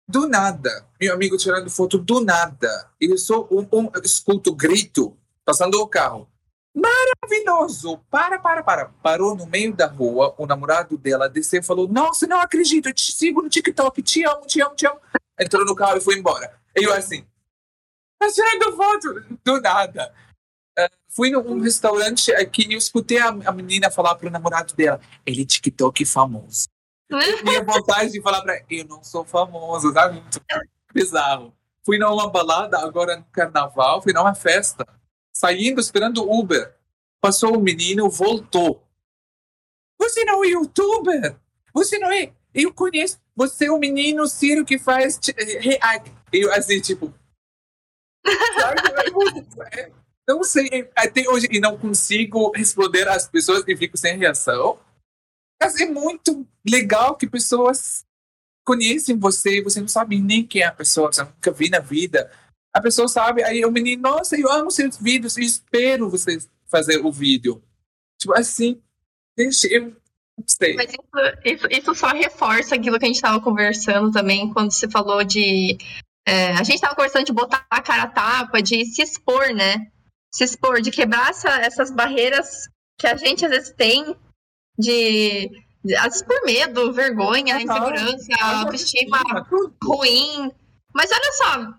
[SPEAKER 2] Do nada, meu amigo tirando foto do nada. Eu sou um, um escuto grito passando o carro. Maravilhoso! Para, para, para. Parou no meio da rua, o namorado dela desceu e falou: Nossa, não acredito, eu te sigo no TikTok, te amo, te amo, te amo. Entrou no carro e foi embora. Eu assim, tá tirando foto do nada. Uh, fui num restaurante aqui e eu escutei a, a menina falar pro namorado dela: Ele é TikTok famoso. Minha vontade de falar pra eu não sou famoso, sabe? Bizarro. Fui numa balada agora no carnaval, fui numa festa, saindo esperando o Uber. Passou o menino, voltou. Você não é youtuber? Você não é. Eu conheço. Você é o menino Ciro que faz react. Eu assim, tipo. *laughs* não sei, até hoje e não consigo responder às pessoas e fico sem reação. Mas é muito legal que pessoas conhecem você você não sabe nem quem é a pessoa, você nunca viu na vida. A pessoa sabe, aí o menino, nossa, eu amo seus vídeos, eu espero você fazer o vídeo. Tipo assim, deixa eu não sei.
[SPEAKER 1] Mas isso, isso, isso só reforça aquilo que a gente estava conversando também, quando você falou de. É, a gente estava conversando de botar a cara a tapa, de se expor, né? Se expor, de quebrar essa, essas barreiras que a gente às vezes tem de, às vezes por medo, vergonha, insegurança, autoestima ruim. Mas olha só,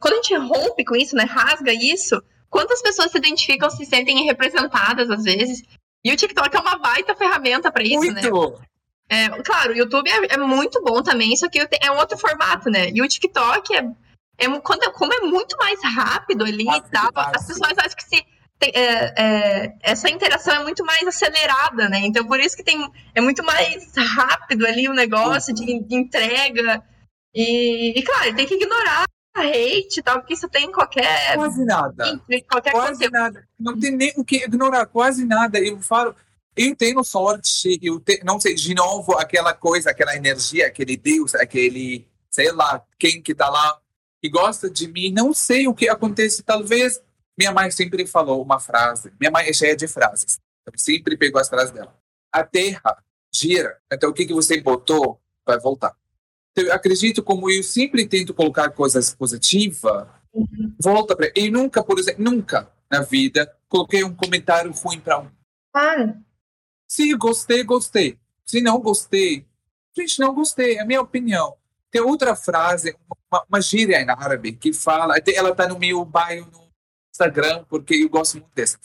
[SPEAKER 1] quando a gente rompe com isso, né, rasga isso, quantas pessoas se identificam, se sentem representadas às vezes? E o TikTok é uma baita ferramenta para isso, né? muito. né? É, claro, o YouTube é, é, muito bom também, só que é um outro formato, né? E o TikTok é, é quando, como é muito mais rápido ali e tal, as pessoas acham que se é, é, essa interação é muito mais acelerada, né? Então por isso que tem é muito mais rápido ali o negócio de, de entrega e, e, claro, tem que ignorar hate e tal, porque isso tem qualquer
[SPEAKER 2] quase nada, qualquer quase nada, não tem nem o que ignorar, quase nada. Eu falo, eu tenho sorte, eu te, não sei de novo aquela coisa, aquela energia, aquele Deus, aquele sei lá quem que tá lá e gosta de mim, não sei o que acontece, talvez minha mãe sempre falou uma frase. Minha mãe é cheia de frases. Eu sempre pegou as frases dela. A terra gira, então o que, que você botou vai voltar. Eu acredito como eu sempre tento colocar coisas positivas, uhum. volta para. Eu nunca, por exemplo, nunca na vida coloquei um comentário ruim para um.
[SPEAKER 1] Para.
[SPEAKER 2] Se gostei, gostei. Se não gostei, gente, não gostei. É a minha opinião. Tem outra frase, uma, uma gíria em árabe que fala, ela está no meu bairro no Instagram, porque eu gosto muito dessa.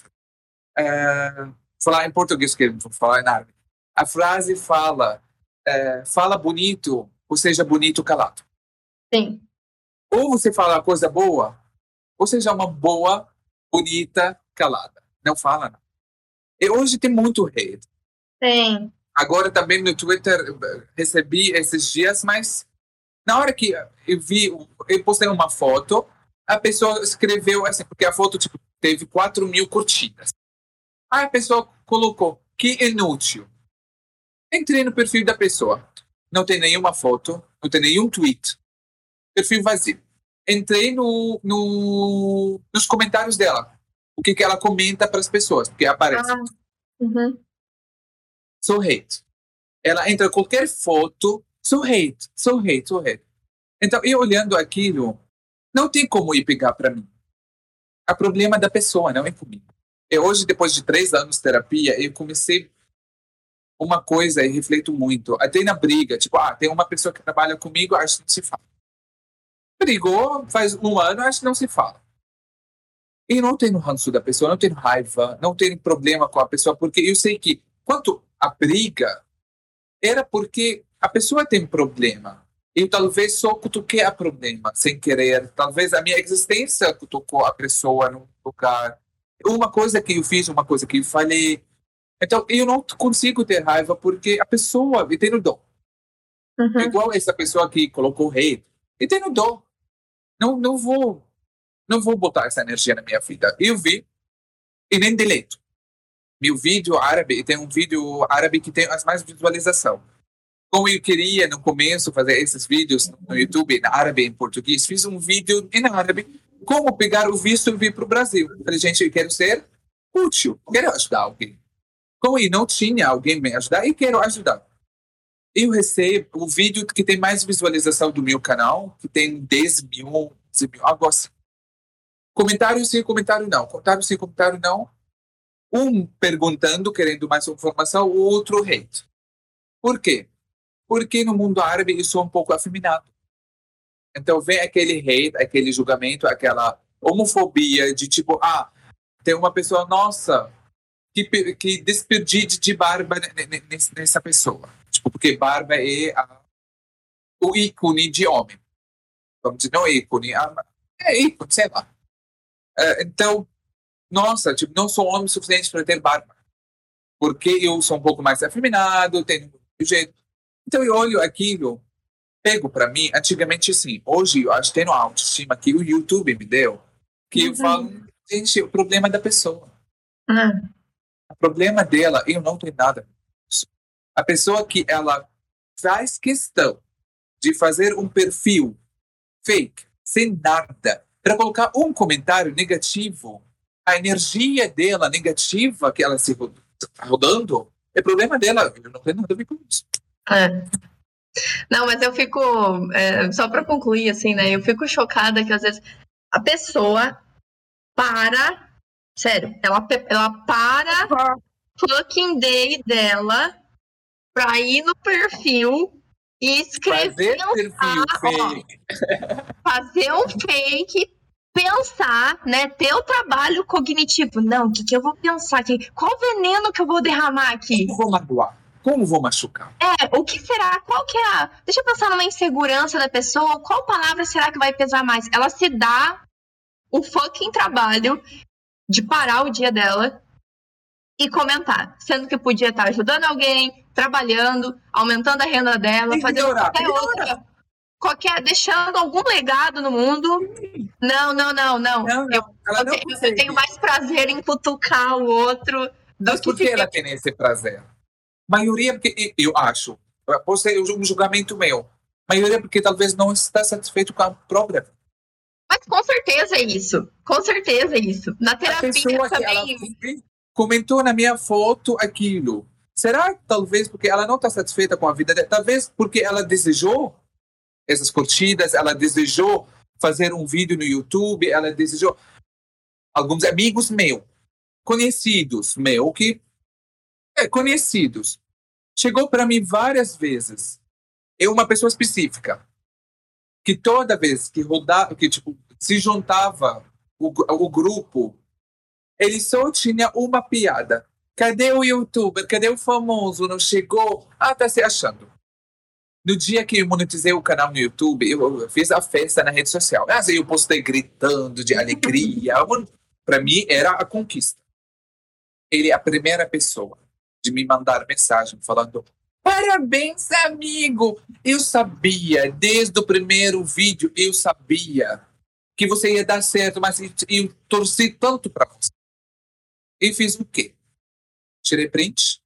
[SPEAKER 2] É, falar em português, que vou falar em árabe. A frase fala: é, fala bonito, ou seja, bonito calado.
[SPEAKER 1] Sim.
[SPEAKER 2] Ou você fala coisa boa, ou seja, uma boa, bonita, calada. Não fala, não. E hoje tem muito hate.
[SPEAKER 1] Sim.
[SPEAKER 2] Agora também no Twitter recebi esses dias, mas na hora que eu vi, eu postei uma foto a pessoa escreveu assim, porque a foto, tipo, teve 4 mil curtidas. Aí a pessoa colocou, que inútil. Entrei no perfil da pessoa. Não tem nenhuma foto, não tem nenhum tweet. Perfil vazio. Entrei no, no, nos comentários dela. O que, que ela comenta para as pessoas, porque aparece. Ah, uhum. Sou hate. Ela entra qualquer foto, sou hate, sou hate, sou hate. Então, eu olhando aquilo, não tem como ir pegar para mim. É problema da pessoa, não é comigo. E hoje, depois de três anos de terapia, eu comecei uma coisa e reflito muito. Até na briga, tipo, ah, tem uma pessoa que trabalha comigo, acho que não se fala. Brigou, faz um ano, acho que não se fala. E não tenho ranço da pessoa, não tenho raiva, não tenho problema com a pessoa, porque eu sei que quanto a briga era porque a pessoa tem problema. E talvez só cutuquei a problema sem querer. Talvez a minha existência cutucou a pessoa num lugar. Uma coisa que eu fiz, uma coisa que eu falei. Então, eu não consigo ter raiva porque a pessoa, e tenho dó. Uhum. Igual essa pessoa que colocou hate. E tenho dó. Não, não vou não vou botar essa energia na minha vida. Eu vi e nem deleto. Meu vídeo árabe, tem um vídeo árabe que tem as mais visualização. Como eu queria no começo fazer esses vídeos no YouTube em árabe e em português, fiz um vídeo em árabe como pegar o visto e vir para o Brasil. Falei, gente, eu quero ser útil, quero ajudar alguém. Como eu não tinha alguém me ajudar, eu quero ajudar. Eu recebo o vídeo que tem mais visualização do meu canal, que tem 10 mil, 11 mil, algo assim. Comentário sim, comentário não. Comentário sim, comentário não. Um perguntando, querendo mais informação, o outro hate. Por quê? Porque no mundo árabe eu sou um pouco afeminado. Então vem aquele hate, aquele julgamento, aquela homofobia de tipo, ah, tem uma pessoa, nossa, que, que de barba nessa pessoa. Tipo, porque barba é a, o ícone de homem. Vamos dizer, não ícone, é ícone, sei lá. É, então, nossa, tipo, não sou homem suficiente para ter barba. Porque eu sou um pouco mais afeminado, tenho um jeito. Então eu olho aquilo, pego para mim, antigamente sim, hoje eu acho que tenho a autoestima que o YouTube me deu, que uhum. eu falo, gente, o problema é da pessoa. Uhum. O problema dela, eu não tenho nada. A pessoa que ela faz questão de fazer um perfil fake, sem nada, para colocar um comentário negativo, a energia dela negativa que ela se está rodando é problema dela. Eu não tenho nada a ver com isso.
[SPEAKER 1] É. Não, mas eu fico, é, só para concluir, assim, né? Eu fico chocada que às vezes a pessoa para, sério, ela, ela para fucking day dela pra ir no perfil e escrever. Fazer, um, ó, *laughs* fazer um fake pensar, né? Ter o trabalho cognitivo. Não, o que, que eu vou pensar aqui? Qual veneno que eu vou derramar aqui?
[SPEAKER 2] Como vou magoar? Como vou machucar?
[SPEAKER 1] É, o que será? Qual que é a... Deixa eu pensar numa insegurança da pessoa. Qual palavra será que vai pesar mais? Ela se dá o fucking trabalho de parar o dia dela e comentar. Sendo que podia estar ajudando alguém, trabalhando, aumentando a renda dela, fazendo qualquer outra qualquer, deixando algum legado no mundo. Não, não, não, não. não, não. Eu, eu, eu, tenho, mais prazer em cutucar o outro do
[SPEAKER 2] Mas
[SPEAKER 1] que.
[SPEAKER 2] Por que ela tem esse prazer? Maioria, porque eu acho, pode ser um julgamento meu. Maioria porque talvez não está satisfeito com a própria.
[SPEAKER 1] Mas com certeza é isso. Com certeza é isso. Na terapia também.
[SPEAKER 2] comentou na minha foto aquilo. Será talvez porque ela não está satisfeita com a vida dela? Talvez porque ela desejou essas curtidas, ela desejou fazer um vídeo no YouTube, ela desejou alguns amigos meus, conhecidos meus, que é, conhecidos, chegou para mim várias vezes. É uma pessoa específica que toda vez que rodava, que tipo se juntava o, o grupo, ele só tinha uma piada. Cadê o youtuber? Cadê o famoso? Não chegou? Ah, tá se achando. No dia que eu monetizei o canal no YouTube, eu fiz a festa na rede social. Mas eu postei gritando de alegria. *laughs* Para mim, era a conquista. Ele é a primeira pessoa de me mandar mensagem falando: Parabéns, amigo! Eu sabia, desde o primeiro vídeo, eu sabia que você ia dar certo, mas eu, torci tanto para você. E fiz o quê? Tirei print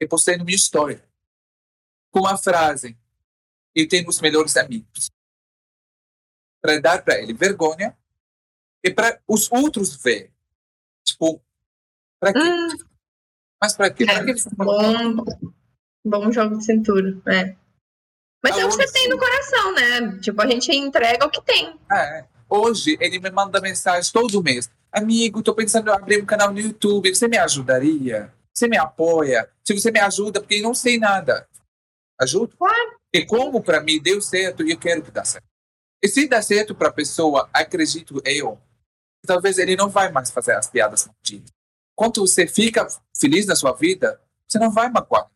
[SPEAKER 2] e postei no minha história com a frase: Eu tenho os melhores amigos. Para dar para ele vergonha e para os outros ver. Tipo, para quê? Hum. Mas para quê?
[SPEAKER 1] É,
[SPEAKER 2] pra
[SPEAKER 1] quê bom, bom jogo de cintura, é. Mas é o que você tem no coração, né? Tipo, a gente entrega o que tem.
[SPEAKER 2] É. Hoje, ele me manda mensagem todo mês. Amigo, tô pensando em abrir um canal no YouTube. Você me ajudaria? Você me apoia? Se você me ajuda, porque eu não sei nada. Ajuda?
[SPEAKER 1] Claro.
[SPEAKER 2] E como para mim deu certo, eu quero que dê certo. E se dá certo para a pessoa, acredito eu, talvez ele não vai mais fazer as piadas malditas. Quando você fica feliz na sua vida, você não vai magoar.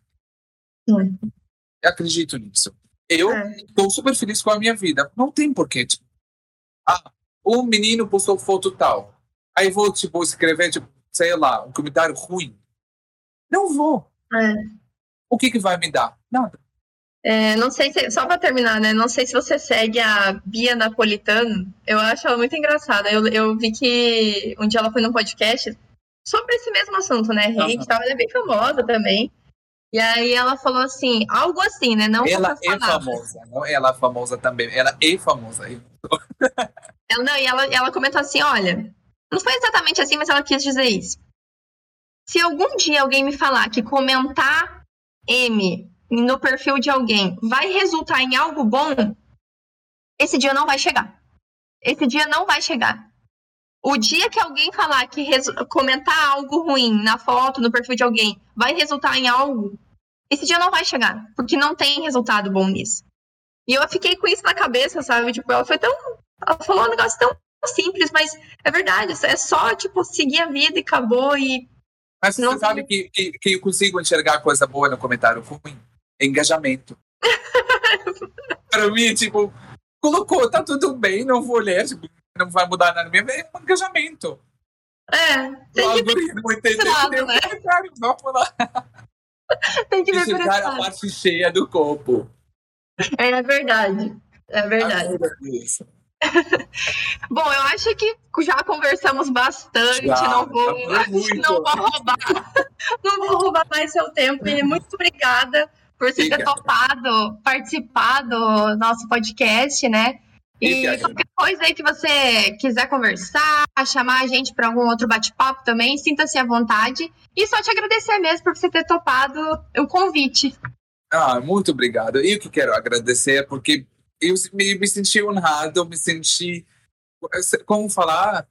[SPEAKER 2] Eu acredito nisso. Eu estou é. super feliz com a minha vida. Não tem porquê. Tipo, ah, um menino postou foto tal. Aí vou, tipo, escrever, tipo, sei lá, um comentário ruim. Não vou.
[SPEAKER 1] É.
[SPEAKER 2] O que que vai me dar? Nada.
[SPEAKER 1] É, não sei se, só para terminar, né? Não sei se você segue a Bia Napolitano. Eu acho ela muito engraçada. Eu, eu vi que um dia ela foi num podcast sobre esse mesmo assunto, né? Hate uhum. Ela é bem famosa também. E aí ela falou assim, algo assim, né? Não
[SPEAKER 2] ela é famosa, não ela é famosa também. Ela é famosa. *laughs*
[SPEAKER 1] ela, não, e ela, ela comentou assim, olha, não foi exatamente assim, mas ela quis dizer isso. Se algum dia alguém me falar que comentar M no perfil de alguém vai resultar em algo bom, esse dia não vai chegar. Esse dia não vai chegar. O dia que alguém falar que comentar algo ruim na foto, no perfil de alguém, vai resultar em algo, esse dia não vai chegar, porque não tem resultado bom nisso. E eu fiquei com isso na cabeça, sabe? Tipo, ela foi tão. Ela falou um negócio tão simples, mas é verdade. É só, tipo, seguir a vida e acabou. E.
[SPEAKER 2] Mas você não sabe que, que, que eu consigo enxergar coisa boa no comentário ruim? engajamento. *laughs* para mim, tipo, colocou, tá tudo bem, não vou ler, tipo, não vai mudar nada mesmo, é um engajamento.
[SPEAKER 1] É, tem o
[SPEAKER 2] algoritmo entendeu
[SPEAKER 1] né?
[SPEAKER 2] vamos lá. *laughs* *laughs*
[SPEAKER 1] Tem que ver
[SPEAKER 2] Enxergar a parte cheia do copo.
[SPEAKER 1] É verdade, é verdade. *laughs* Bom, eu acho que já conversamos bastante. Já, não vou, não vou roubar, *laughs* não vou roubar mais seu tempo. E muito obrigada por você ter topado participar do nosso podcast, né? E qualquer coisa aí que você quiser conversar, chamar a gente para algum outro bate-papo também, sinta-se à vontade. E só te agradecer mesmo por você ter topado o convite.
[SPEAKER 2] Ah, muito obrigado. Eu que quero agradecer, porque eu me, me senti honrado, me senti. Como falar?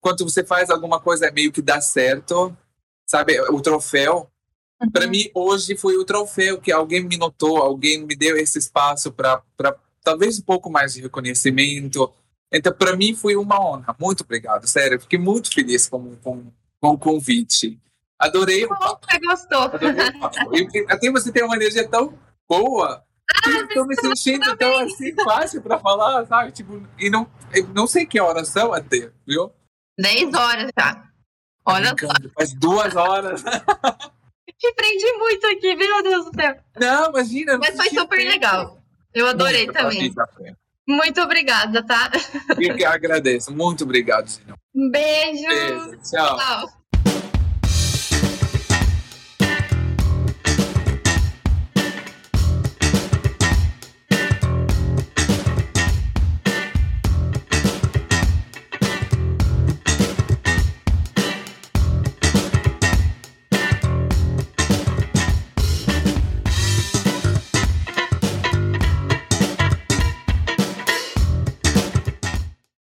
[SPEAKER 2] Quando você faz alguma coisa meio que dá certo, sabe? O troféu Uhum. Para mim, hoje foi o troféu que alguém me notou, alguém me deu esse espaço para talvez um pouco mais de reconhecimento. Então, para mim, foi uma honra. Muito obrigado, sério. Fiquei muito feliz com, com, com o convite. Adorei.
[SPEAKER 1] Você gostou.
[SPEAKER 2] Até você tem uma energia tão boa. Ah, estou me sentindo tão assim fácil para falar, sabe? Tipo, e não, não sei que horas são até, viu?
[SPEAKER 1] 10 horas já. Olha só.
[SPEAKER 2] Faz duas horas. *laughs*
[SPEAKER 1] Te prendi muito aqui, meu Deus do céu.
[SPEAKER 2] Não, imagina.
[SPEAKER 1] Mas foi super tempo. legal. Eu adorei muito também. Muito obrigada, tá?
[SPEAKER 2] Eu que agradeço. Muito obrigado, Zinão.
[SPEAKER 1] Beijo. Beijo.
[SPEAKER 2] Tchau. tchau.